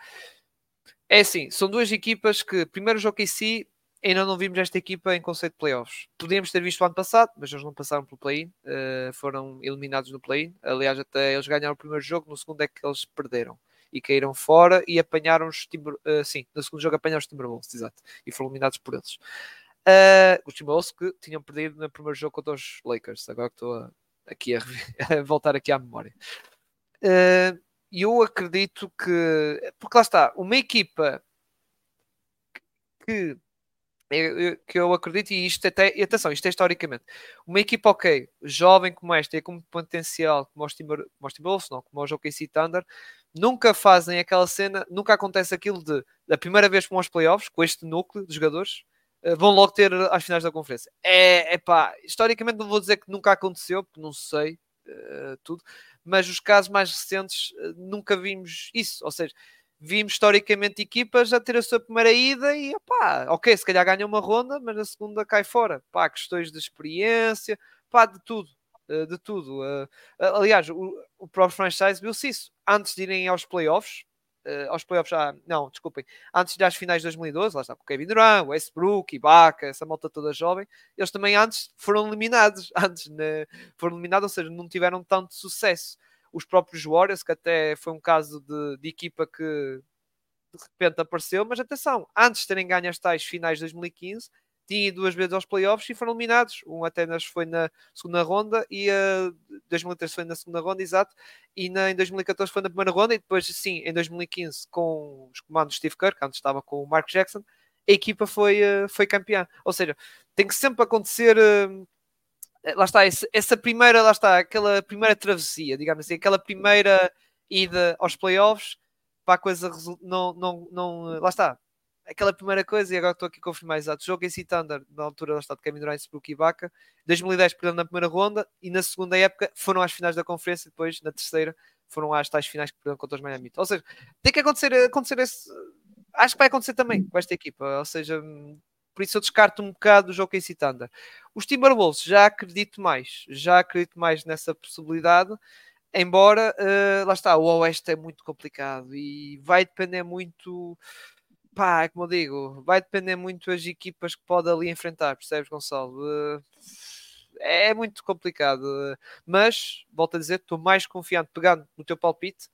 É assim, são duas equipas que, primeiro o OKC ainda não vimos esta equipa em conceito de playoffs. Podíamos ter visto o ano passado, mas eles não passaram pelo play-in, uh, foram eliminados no play-in. Aliás, até eles ganharam o primeiro jogo, no segundo é que eles perderam e caíram fora e apanharam os Timber, uh, sim, no segundo jogo apanharam os Timberwolves, exato, e foram eliminados por eles. Uh, os Timberwolves que tinham perdido no primeiro jogo contra os Lakers, agora que estou a, aqui a, a, voltar aqui à memória. E eu acredito que, porque lá está, uma equipa que que eu acredito, e isto até, e atenção, isto é historicamente, uma equipa ok, jovem como esta e com potencial como os, Timberwolves, não, como os OKC Thunder, nunca fazem aquela cena, nunca acontece aquilo de, da primeira vez que vão aos playoffs, com este núcleo de jogadores, uh, vão logo ter as finais da conferência. É, é pá, historicamente não vou dizer que nunca aconteceu, porque não sei uh, tudo, mas os casos mais recentes uh, nunca vimos isso, ou seja, vimos historicamente equipas a ter a sua primeira ida e pá, ok, se calhar ganha uma ronda, mas na segunda cai fora. Pá, questões de experiência, pá, de tudo. Eh, de tudo. Eh, aliás, o, próprio franchise viu-se isso. Antes de irem aos playoffs, uh, aos playoffs já, não, desculpem, antes das finais de 2012, lá está com o Kevin Durant, Westbrook, Ibaka, essa malta toda jovem, eles também antes foram eliminados, antes foram eliminados, ou seja, não tiveram tanto sucesso os próprios Warriors, que até foi um caso de, de equipa que de repente apareceu, mas atenção, antes de terem ganho as tais finais de 2015, tinha ido duas vezes aos playoffs e foram eliminados. Um Atenas foi na segunda ronda e a uh, 2013 foi na segunda ronda, exato, e na, em 2014 foi na primeira ronda, e depois, sim, em 2015, com os comandos de Steve Kerr, antes estava com o Mark Jackson, a equipa foi, uh, foi campeã. Ou seja, tem que sempre acontecer. Uh, eh, lá está, essa, primeira, lá está, aquela primeira travessia, digamos assim, aquela primeira ida aos playoffs para a coisa não, não, não, lá está, aquela primeira coisa, e agora estou aqui a confirmar exato, jogo em Thunder, na altura lá está de Kevin Durant, Brook e Ibaka, 2010 perdendo na primeira ronda, e na segunda época foram às finais da conferência, depois na terceira foram às tais finais que perderam contra os Miami Ou seja, tem que acontecer, acontecer esse, acho que vai acontecer também com esta equipa, ou seja, por isso eu descarto um bocado o em Thunder. Os Timberwolves já acredito mais, já acredito mais nessa possibilidade. embora, uh, lá está, o Oeste é muito complicado e vai depender muito, pá, é como eu digo, vai depender muito as equipas que pode ali enfrentar, percebes, Gonçalo? Uh, é muito complicado, mas, volto a dizer, estou mais confiante, pegando no teu palpite,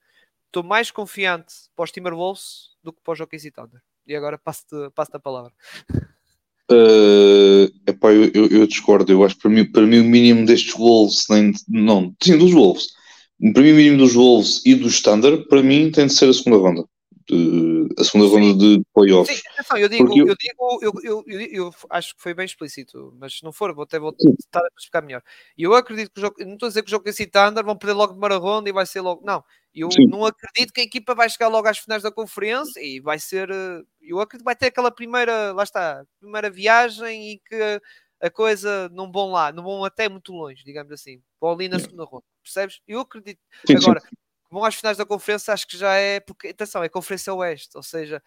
estou mais confiante para os Timberwolves do que para os OKC Thunder. E agora passo-te passo a palavra.
Uh, epá, eu, eu, eu, discordo. Eu acho que para mim, para mim o mínimo destes Wolves, nem, não, sim, dos Wolves, para mim o mínimo dos Wolves e do Standard, para mim tem de ser a segunda ronda. De, a segunda sim. ronda de playoffs. Sim,
atenção, eu digo, eu, eu, digo eu, eu, eu, acho que foi bem explícito, mas se não for, vou até vou tentar explicar melhor. E eu acredito que o jogo, não estou a dizer que o jogo esse Thunder vão perder logo de primeira ronda e vai ser logo. Não, eu Sim. não acredito que a equipa vai chegar logo às finais da conferência e vai ser. Eh, eu acredito que vai ter aquela primeira, lá está, primeira viagem e que a coisa não vão lá, não vão até muito longe, digamos assim. Vão ali na segunda ronda, percebes? Eu acredito. Sim, Agora, sim. vão às finais da conferência, acho que já é. Porque, atenção, é Conferência Oeste, ou seja,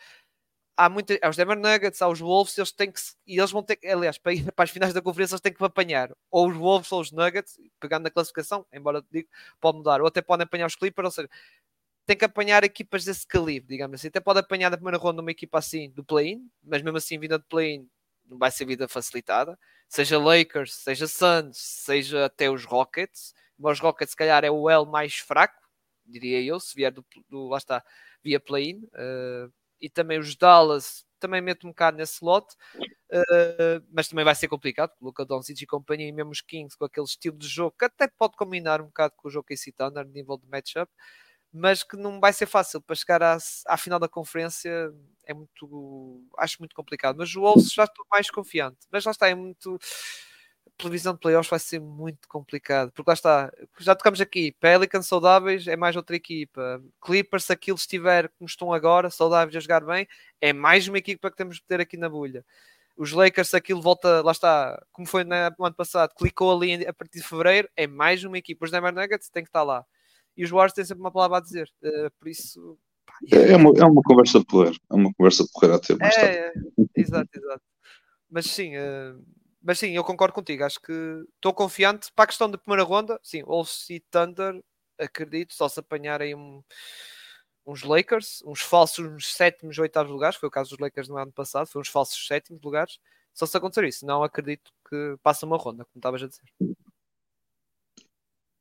há muita, aos Denver Nuggets, aos Wolves, eles têm que e eles vão ter aliás, para ir para as finais da conferência, eles têm que apanhar ou os Wolves ou os Nuggets, pegando na classificação, embora digo, pode mudar, ou até podem apanhar os Clippers, ou seja, tem que apanhar equipas desse calibre, digamos assim. Até pode apanhar na primeira ronda uma equipa assim do play-in, mas mesmo assim, vinda de play-in, não vai ser vida facilitada. Seja Lakers, seja Suns, seja até os Rockets. Mas os Rockets, se calhar, é o L mais fraco, diria eu, se vier do, do lá está, via play-in. Uh, e também os Dallas também meto um bocado nesse lote, uh, mas também vai ser complicado, Luca Doncic e companhia, e mesmo os Kings com aquele estilo de jogo que até pode combinar um bocado com o jogo que Thunder, nível de matchup, mas que não vai ser fácil para chegar à, à final da conferência. É muito, acho muito complicado. Mas o Wolves já estou mais confiante, mas lá está, é muito previsão de playoffs vai ser muito complicado, porque lá está, já tocamos aqui, Pelicans saudáveis é mais outra equipa, Clippers, se aquilo estiver como estão agora, saudáveis a jogar bem, é mais uma equipa que temos que ter aqui na bolha. Os Lakers, se aquilo volta, lá está, como foi no ano passado, clicou ali a partir de fevereiro, é mais uma equipa. Os Denver Nuggets têm que estar lá. E os Warriors têm sempre uma palavra a dizer, uh, por isso.
Pá, é, é, uma, é uma conversa porreira, é uma conversa porreira a ter
mais é, é, exato, exato. Mas sim, uh, mas sim, eu concordo contigo. Acho que estou confiante para a questão da primeira ronda. Sim, Wolves e Thunder, acredito, só se apanharem um, uns Lakers, uns falsos uns sétimos, oitavos lugares. Foi o caso dos Lakers no ano passado, foi uns falsos sétimos lugares. Só se acontecer isso, não acredito que passe uma ronda, como estavas a dizer.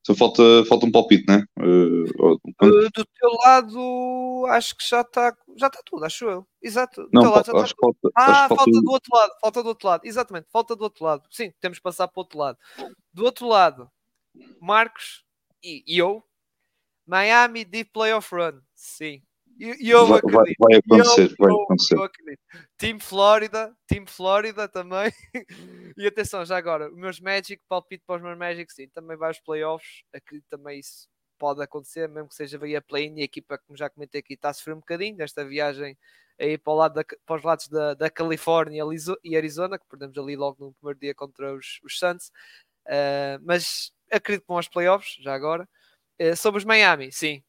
Só falta, falta um palpite, né? Uh,
uh, do teu lado, acho que já está já tá tudo, acho eu. Exato. Do
não,
teu
lado já está
tudo. Falta, ah, falta, falta do outro lado. Falta do outro lado. Exatamente, falta do outro lado. Sim, temos que passar para o outro lado. Do outro lado, Marcos e, e eu, Miami Deep Playoff Run. Sim, e eu
vai, acredito. Vai, acontecer, eu, vai acontecer. Eu,
acredito. Team Flórida, Team Flórida também. e atenção, já agora, os meus Magic, palpite para os meus Magic, sim, também vai aos playoffs. Acredito também isso pode acontecer, mesmo que seja via play e a equipa, como já comentei aqui, está a sofrer um bocadinho nesta viagem aí para, o lado da, para os lados da, da Califórnia e Arizona, que perdemos ali logo no primeiro dia contra os, os Suns. Uh, mas acredito que vão aos playoffs, já agora. Uh, sobre os Miami, sim,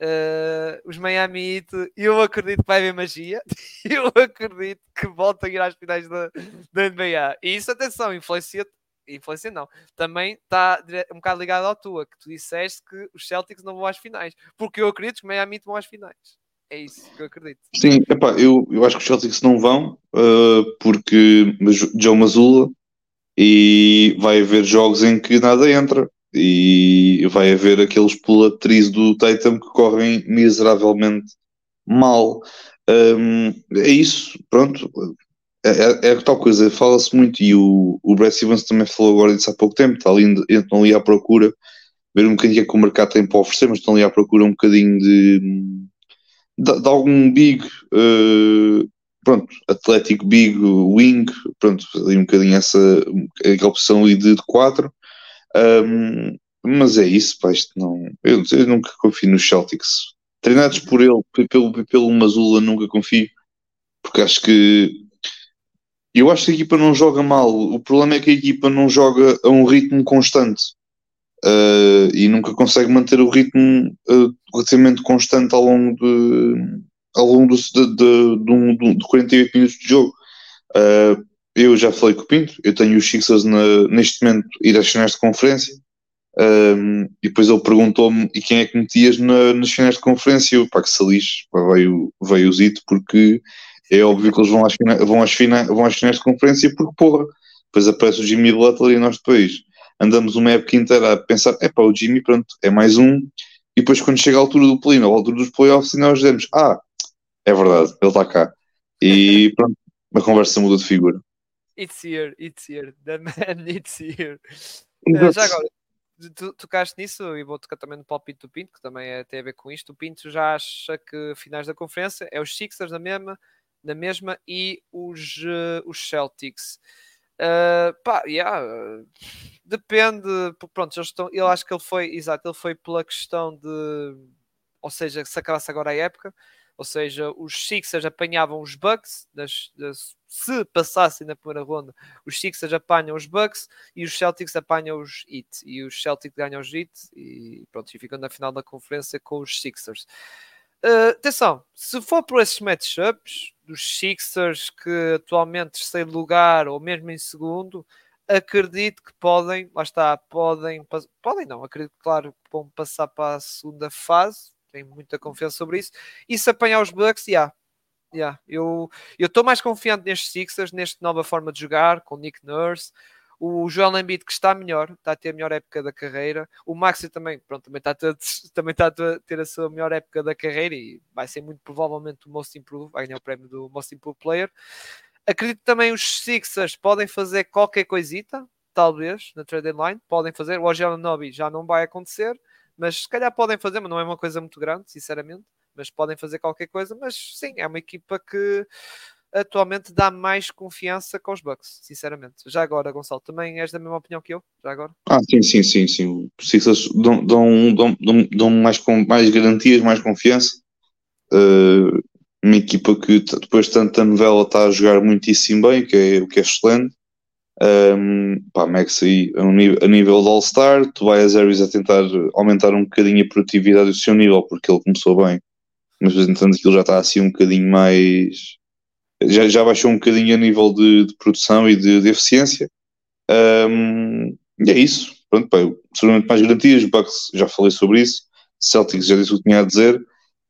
Uh, os Miami Heat, eu acredito que vai haver magia, eu acredito que voltam a ir às finais da, da NBA. E isso, atenção, influencia, influencia não, também está um bocado ligado ao tua, que tu disseste que os Celtics não vão às finais, porque eu acredito que os Miami Heat vão às finais. É isso que eu acredito.
Sim, epá, eu, eu acho que os Celtics não vão, uh, porque Joe Mazula e vai haver jogos em que nada entra e vai haver aqueles pulatriz do Tatum que correm miseravelmente mal. Um, é isso, pronto. É, é, é tal coisa, fala-se muito e o, o Brad Stevens também falou agora disso há pouco tempo. Está ali, estão ali à procura, ver um bocadinho o que é o mercado tem para oferecer, mas estão ali à procura um bocadinho de, de, de algum big, uh, pronto, Atlético Big Wing, pronto, ali um bocadinho essa, aquela opção ali de 4 um, mas é isso, pá, isto não. Eu, eu, nunca confio nos Celtics. Treinados por ele, pelo, pelo Mazula, nunca confio, porque acho que. Eu acho que a equipa não joga mal. O problema é que a equipa não joga a um ritmo constante uh, e nunca consegue manter o ritmo uh, relativamente constante ao longo de, ao longo de, de, de, de, de 48 minutos de jogo. Uh, eu já falei com o Pinto, eu tenho os Sixers na, neste momento ir às finais de conferência. Um, e depois ele perguntou-me e quem é que metias na, nas finais de conferência? Eu, pá, que se lixe, veio, veio o Zito, porque é óbvio que eles vão às, finais, vão, às finais, vão às finais de conferência, porque porra, depois aparece o Jimmy Butler e nós depois andamos uma época inteira a pensar, é pá, o Jimmy, pronto, é mais um, e depois quando chega a altura do play, a altura dos playoffs, e nós dizemos, ah, é verdade, ele está cá. E pronto, a conversa muda de figura.
It's here, it's here, the man, it's here. Uh, já agora, tu tocaste nisso e vou tocar também no palpite do Pinto, que também é, tem a ver com isto. O Pinto já acha que finais da conferência é os Sixers na mesma, na mesma e os, uh, os Celtics. Uh, pá, yeah, depende. Pronto, eles estão, eu acho que ele foi, exato, ele foi pela questão de, ou seja, se acabasse agora a época, ou seja, os Sixers apanhavam os Bucks, das, das, se passassem na primeira ronda, os Sixers apanham os Bucks e os Celtics apanham os Heat. E os Celtics ganham os Heat e pronto, e ficam na final da conferência com os Sixers. Uh, atenção, se for por esses matchups dos Sixers que atualmente terceiro lugar ou mesmo em segundo, acredito que podem, lá está, podem, podem não, acredito claro que vão passar para a segunda fase, tenho muita confiança sobre isso. E se apanhar os Bucks, já. Yeah, yeah. Eu estou mais confiante nestes Sixers, nesta nova forma de jogar, com Nick Nurse. O Joel Embiid que está melhor, está a ter a melhor época da carreira. O Maxi também, pronto, também está, a ter, também está a ter a sua melhor época da carreira e vai ser muito provavelmente o Most Improved, vai ganhar o prémio do Most Improved Player. Acredito também os Sixers podem fazer qualquer coisita, talvez, na trade line, podem fazer. O Nobi já não vai acontecer, mas se calhar podem fazer, mas não é uma coisa muito grande, sinceramente. Mas podem fazer qualquer coisa. Mas sim, é uma equipa que atualmente dá mais confiança com os Bucks, sinceramente. Já agora, Gonçalo, também és da mesma opinião que eu? Já agora?
Ah, sim, sim, sim, sim. Dão, dão, dão, dão, mais, mais garantias, mais confiança. Uh, uma equipa que depois de tanta novela está a jogar muitíssimo bem, que é, o que é excelente. Um, pá, Max aí a, nível, a nível de All-Star, Tobias Harris a tentar aumentar um bocadinho a produtividade do seu nível, porque ele começou bem, mas entretanto aquilo já está assim um bocadinho mais. Já, já baixou um bocadinho a nível de, de produção e de, de eficiência. Um, e é isso. Pronto, pá, seguramente mais garantias. Bucks, já falei sobre isso. Celtics, já disse o que tinha a dizer.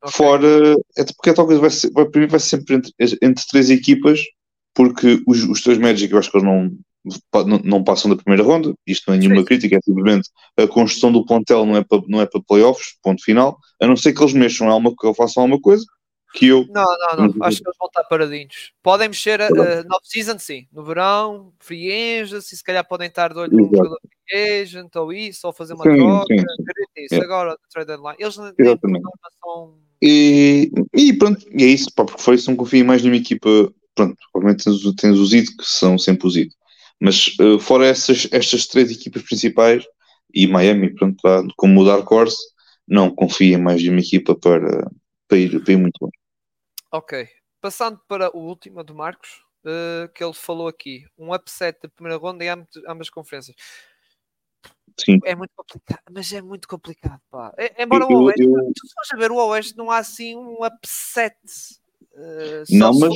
Okay. Fora, é porque a tal coisa vai, ser, vai, vai ser sempre entre, entre três equipas, porque os, os três Magic eu acho que eles não, não, passam da primeira ronda, isto não é nenhuma Sim. crítica, é simplesmente a construção do plantel não é para, não é para playoffs, ponto final, a não ser que eles mexam alguma, que façam alguma coisa, que eu...
Não, não, não, acho que eles vão estar paradinhos. Podem mexer uh, season sim, no verão, free agents, e se calhar podem estar de olho no jogador free agent, ou isso, ou fazer uma sim, troca, sim, sim. isso, é. agora, trade deadline, eles nem
são... E, e pronto, e é isso, pá, porque foi isso, não confio mais numa equipa pronto, obviamente tens, tens os IT que são sempre os IT. Mas uh, fora essas, estas três equipas principais e Miami, pronto, tá, como o Dark Horse, não confia mais em uma equipa para, para, ir, para ir muito longe.
Ok. Passando para o último do Marcos, uh, que ele falou aqui, um upset da primeira ronda em ambas, conferências.
Sim.
É muito complicado, mas é muito complicado, pá. É, embora eu, o Oeste, eu... tu se a ver o Oeste, não há assim um upset
Uh, não, mas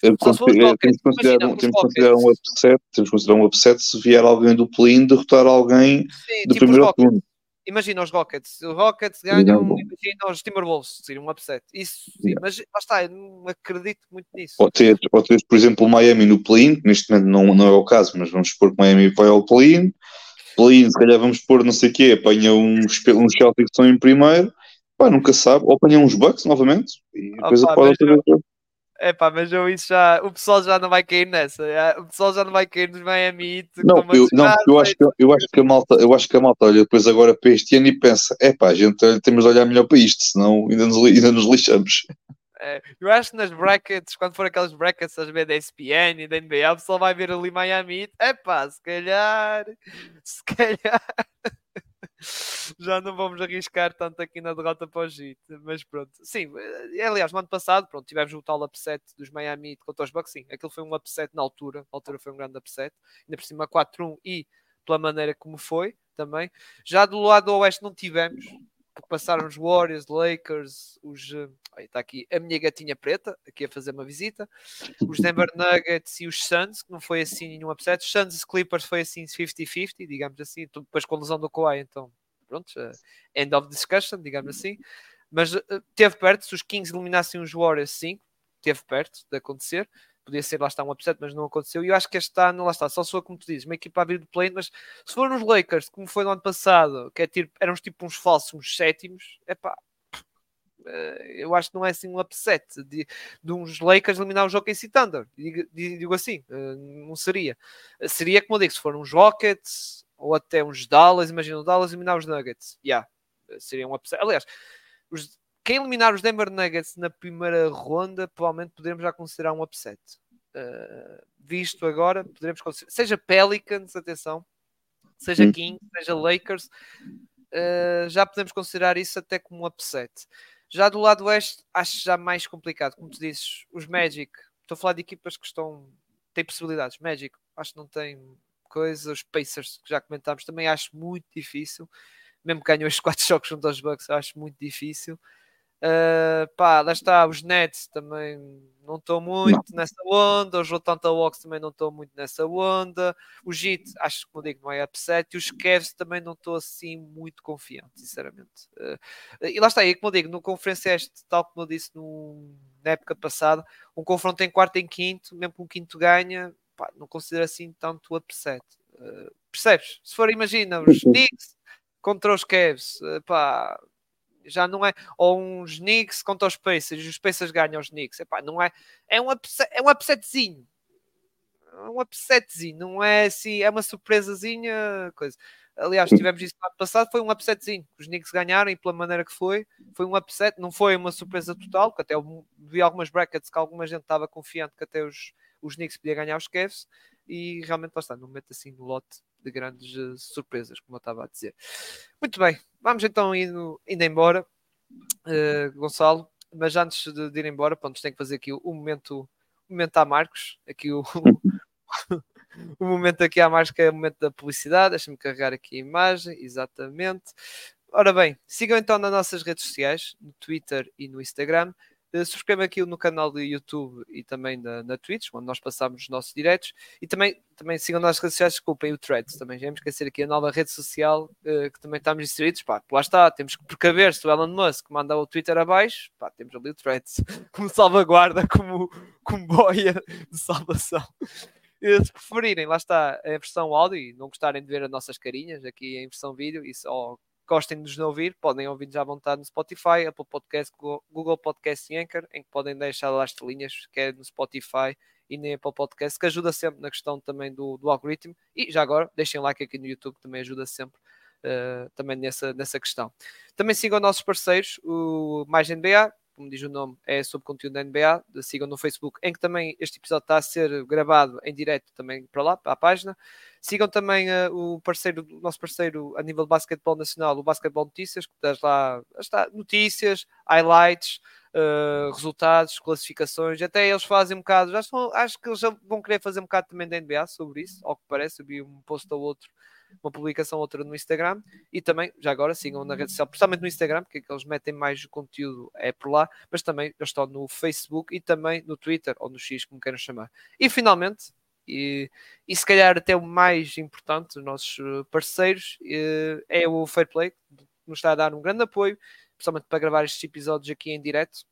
temos que considerar, um, upset, temos que considerar um upset se vier alguém do play-in derrotar alguém Sim, do tipo primeiro ao segundo.
Imagina os Rockets, os Rockets ganham, imagina os Timberwolves, seria um upset. Isso, sim, mas lá está, eu não acredito muito nisso.
Pode ter, pode ter por exemplo, o Miami no play-in, que neste momento não, não é o caso, mas vamos supor que o Miami vai ao play-in, play-in, se calhar vamos pôr não sei o quê, apanha uns, uns Celtics que estão em primeiro, Pá, nunca sabe. Ou apanham uns bugs novamente e depois oh, pode
É pá, mas eu isso já. O pessoal já não vai cair nessa. O pessoal já não vai cair nos Miami Heat.
Não, eu, não eu, acho que, eu acho que a malta, eu acho que a malta olha depois agora para este ano e pensa: é pá, gente, temos de olhar melhor para isto, senão ainda nos, ainda nos lixamos.
É, eu acho que nas brackets, quando for aquelas brackets às vezes da ESPN e da NBA, o pessoal vai ver ali Miami Heat. É pá, se calhar. Se calhar já não vamos arriscar tanto aqui na derrota para o Heat, mas pronto, sim, eh, aliás, no ano passado, pronto, tivemos o tal upset dos Miami contra os Bucks, sim, aquilo foi um upset na altura, na altura foi um grande upset, ainda por cima 4-1 e pela maneira como foi também. Já do lado do Oeste não tivemos, porque passaram os Warriors, Lakers, os. Está aqui a minha gatinha preta, aqui a fazer uma visita. Os Denver Nuggets e os Suns, que não foi assim nenhum upset. Os Suns e Clippers foi assim 50-50, digamos assim. Depois com a lesão do Kawhi, então, pronto, end of discussion, digamos assim. Mas uh, teve perto, se os Kings eliminassem os Warriors, sim, teve perto de acontecer podia ser lá está um upset, mas não aconteceu. E eu acho que este ano, lá está, só sou como tu dizes, uma equipa a abrir de play, mas se for nos Lakers, como foi no ano passado, que é tipo, éramos tipo uns falsos, uns sétimos, é pá. Eh, eu acho que não é assim um upset de, de uns Lakers eliminar o jogo em Thunder. Digo, digo assim, eh, não seria. Seria como eu digo, se for uns Rockets ou até uns Dallas, imagina o Dallas eliminar os Nuggets. Yeah, seria um upset. Aliás, os, quem eliminar os Denver Nuggets na primeira ronda, provavelmente poderemos já considerar um upset. Uh, visto agora, poderemos considerar, seja Pelicans, atenção, seja hum. Kings, seja Lakers, uh, já podemos considerar isso até como um upset. Já do lado oeste, acho já mais complicado. Como tu dizes, os Magic, estou a falar de equipas que estão, têm possibilidades. Magic, acho que não tem coisa. Os Pacers, que já comentámos, também acho muito difícil. Mesmo que ganham os quatro jogos junto aos Bucks, acho muito difícil. Uh, pá, lá está, os Nets também não estou muito não. nessa onda, os Atlanta Hawks também não estou muito nessa onda, o Heat, acho que como digo, não é upset, e os Cavs também não estou assim muito confiante, sinceramente. Uh, e lá está, e como eu digo, no Conferência Este, tal como eu disse no, na época passada, um confronto em quarto e em quinto, mesmo que um quinto ganha, pá, não considero assim tanto upset. Uh, percebes? Se for, imagina, os Knicks contra os Cavs, pá, já não é ou uns Knicks contra os Pacers, os Pacers ganham os Knicks, Epá, não é, é um upset, é um upsetzinho, é um upsetzinho, não é assim, é uma surpresazinha, coisa. Aliás, tivemos isso no ano passado, foi um upsetzinho. Os Knicks ganharam e pela maneira que foi, foi um upset, não foi uma surpresa total, porque até eu vi algumas brackets que alguma gente estava confiante que até os, os Knicks podiam ganhar os Cavs e realmente bastante, não mete assim no lote de grandes uh, surpresas, como eu estava a dizer. Muito bem, vamos então indo, indo embora, uh, Gonçalo, mas antes de, de, ir embora, pronto, tem que fazer aqui o, o momento, o momento a Marcos, aqui o, o momento aqui a Marcos que é o momento da publicidade, deixa-me carregar aqui a imagem, exatamente. Ora bem, sigam então nas nossas redes sociais, no Twitter e no Instagram, Uh, subscrevam aqui no canal do YouTube e também na, na Twitch, onde nós passamos os nossos diretos. E também, também sigam nas redes sociais, desculpem o Threads também. Já vamos esquecer aqui a nova rede social uh, que também estamos inseridos. Pá, lá está, temos que precaver se o Elon Musk manda o Twitter abaixo, pá, temos ali o Threads como salvaguarda, como, como boia de salvação. se preferirem, lá está a versão áudio e não gostarem de ver as nossas carinhas aqui em versão vídeo, e só gostem de nos ouvir, podem ouvir-nos à vontade no Spotify, Apple Podcast, Google Podcast e Anchor, em que podem deixar lá as telinhas, quer no Spotify e na Apple Podcast, que ajuda sempre na questão também do, do algoritmo. E já agora, deixem like aqui no YouTube, também ajuda sempre uh, também nessa, nessa questão. Também sigam nossos parceiros, o Mais NBA, como diz o nome, é sobre conteúdo da NBA. Sigam no Facebook, em que também este episódio está a ser gravado em direto também para lá, para a página. Sigam também uh, o parceiro, o nosso parceiro a nível de basquetebol nacional, o Basquetebol Notícias, que traz lá está, notícias, highlights, uh, resultados, classificações. Até eles fazem um bocado, já acho que eles vão querer fazer um bocado também da NBA sobre isso, ao que parece. Eu vi um post ou outro uma publicação outra no Instagram e também, já agora, sigam na rede social, principalmente no Instagram, porque é eles metem mais conteúdo é por lá, mas também eles estão no Facebook e também no Twitter ou no X, como queiram chamar. E finalmente, e, e se calhar até o mais importante dos nossos eh, parceiros eh, é o Fairplay, que nos está a dar um grande apoio, principalmente para gravar estes episódios aqui em direto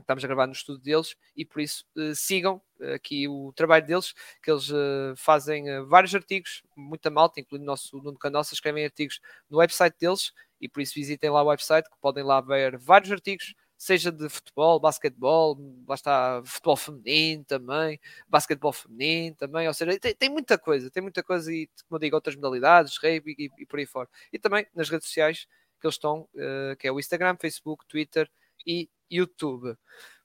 estamos a gravar no estúdio deles e por isso uh, sigam uh, aqui o trabalho deles, que eles uh, fazem vários artigos, muita malta, incluindo o nosso no canal, se escrevem artigos no website deles e por isso visitem lá o website, que podem lá ver vários artigos, seja de futebol, basquetebol, lá está futebol feminino também, basquetebol feminino também, ou seja, tem, tem muita coisa, tem muita coisa e, como digo, outras modalidades, rugby e, e, por aí fora. E também nas redes sociais que eles estão, que é o Instagram, Facebook, Twitter e YouTube.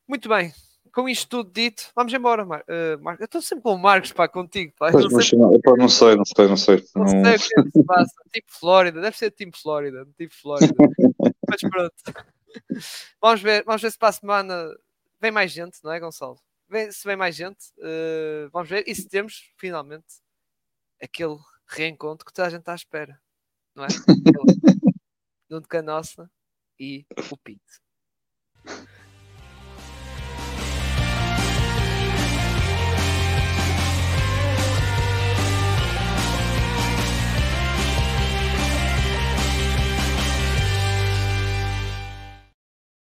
Muito bem, com isto tudo dito, vamos embora, Mar uh, Marcos. Eu estou sempre com o Marcos, pá, contigo, pá.
Não, sei... Não, não, sei, não sei, não sei.
Não, sei o que é que se passa. Tipo Flórida, deve ser tipo Flórida, tipo Flórida. Mas pronto. Vamos ver, vamos ver se para a semana vem mais gente, não é, Gonçalo? Vem, se vem mais gente, uh, vamos ver. E se temos, finalmente, aquele reencontro que toda a gente está à espera, não é? Nuno Canossa e o Pinto.